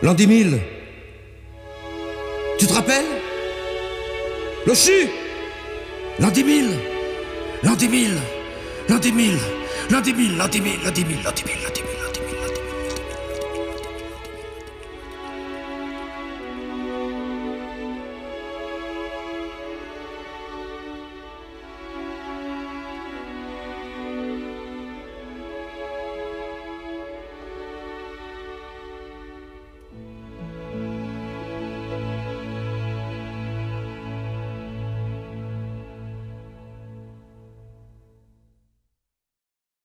L'an 10 000. Tu te rappelles? Le chu L'an 10 000. L'an 10 000. L'un des mille, l'un des mille, l'un des mille, l'un des mille, l'un des mille, l'un des mille.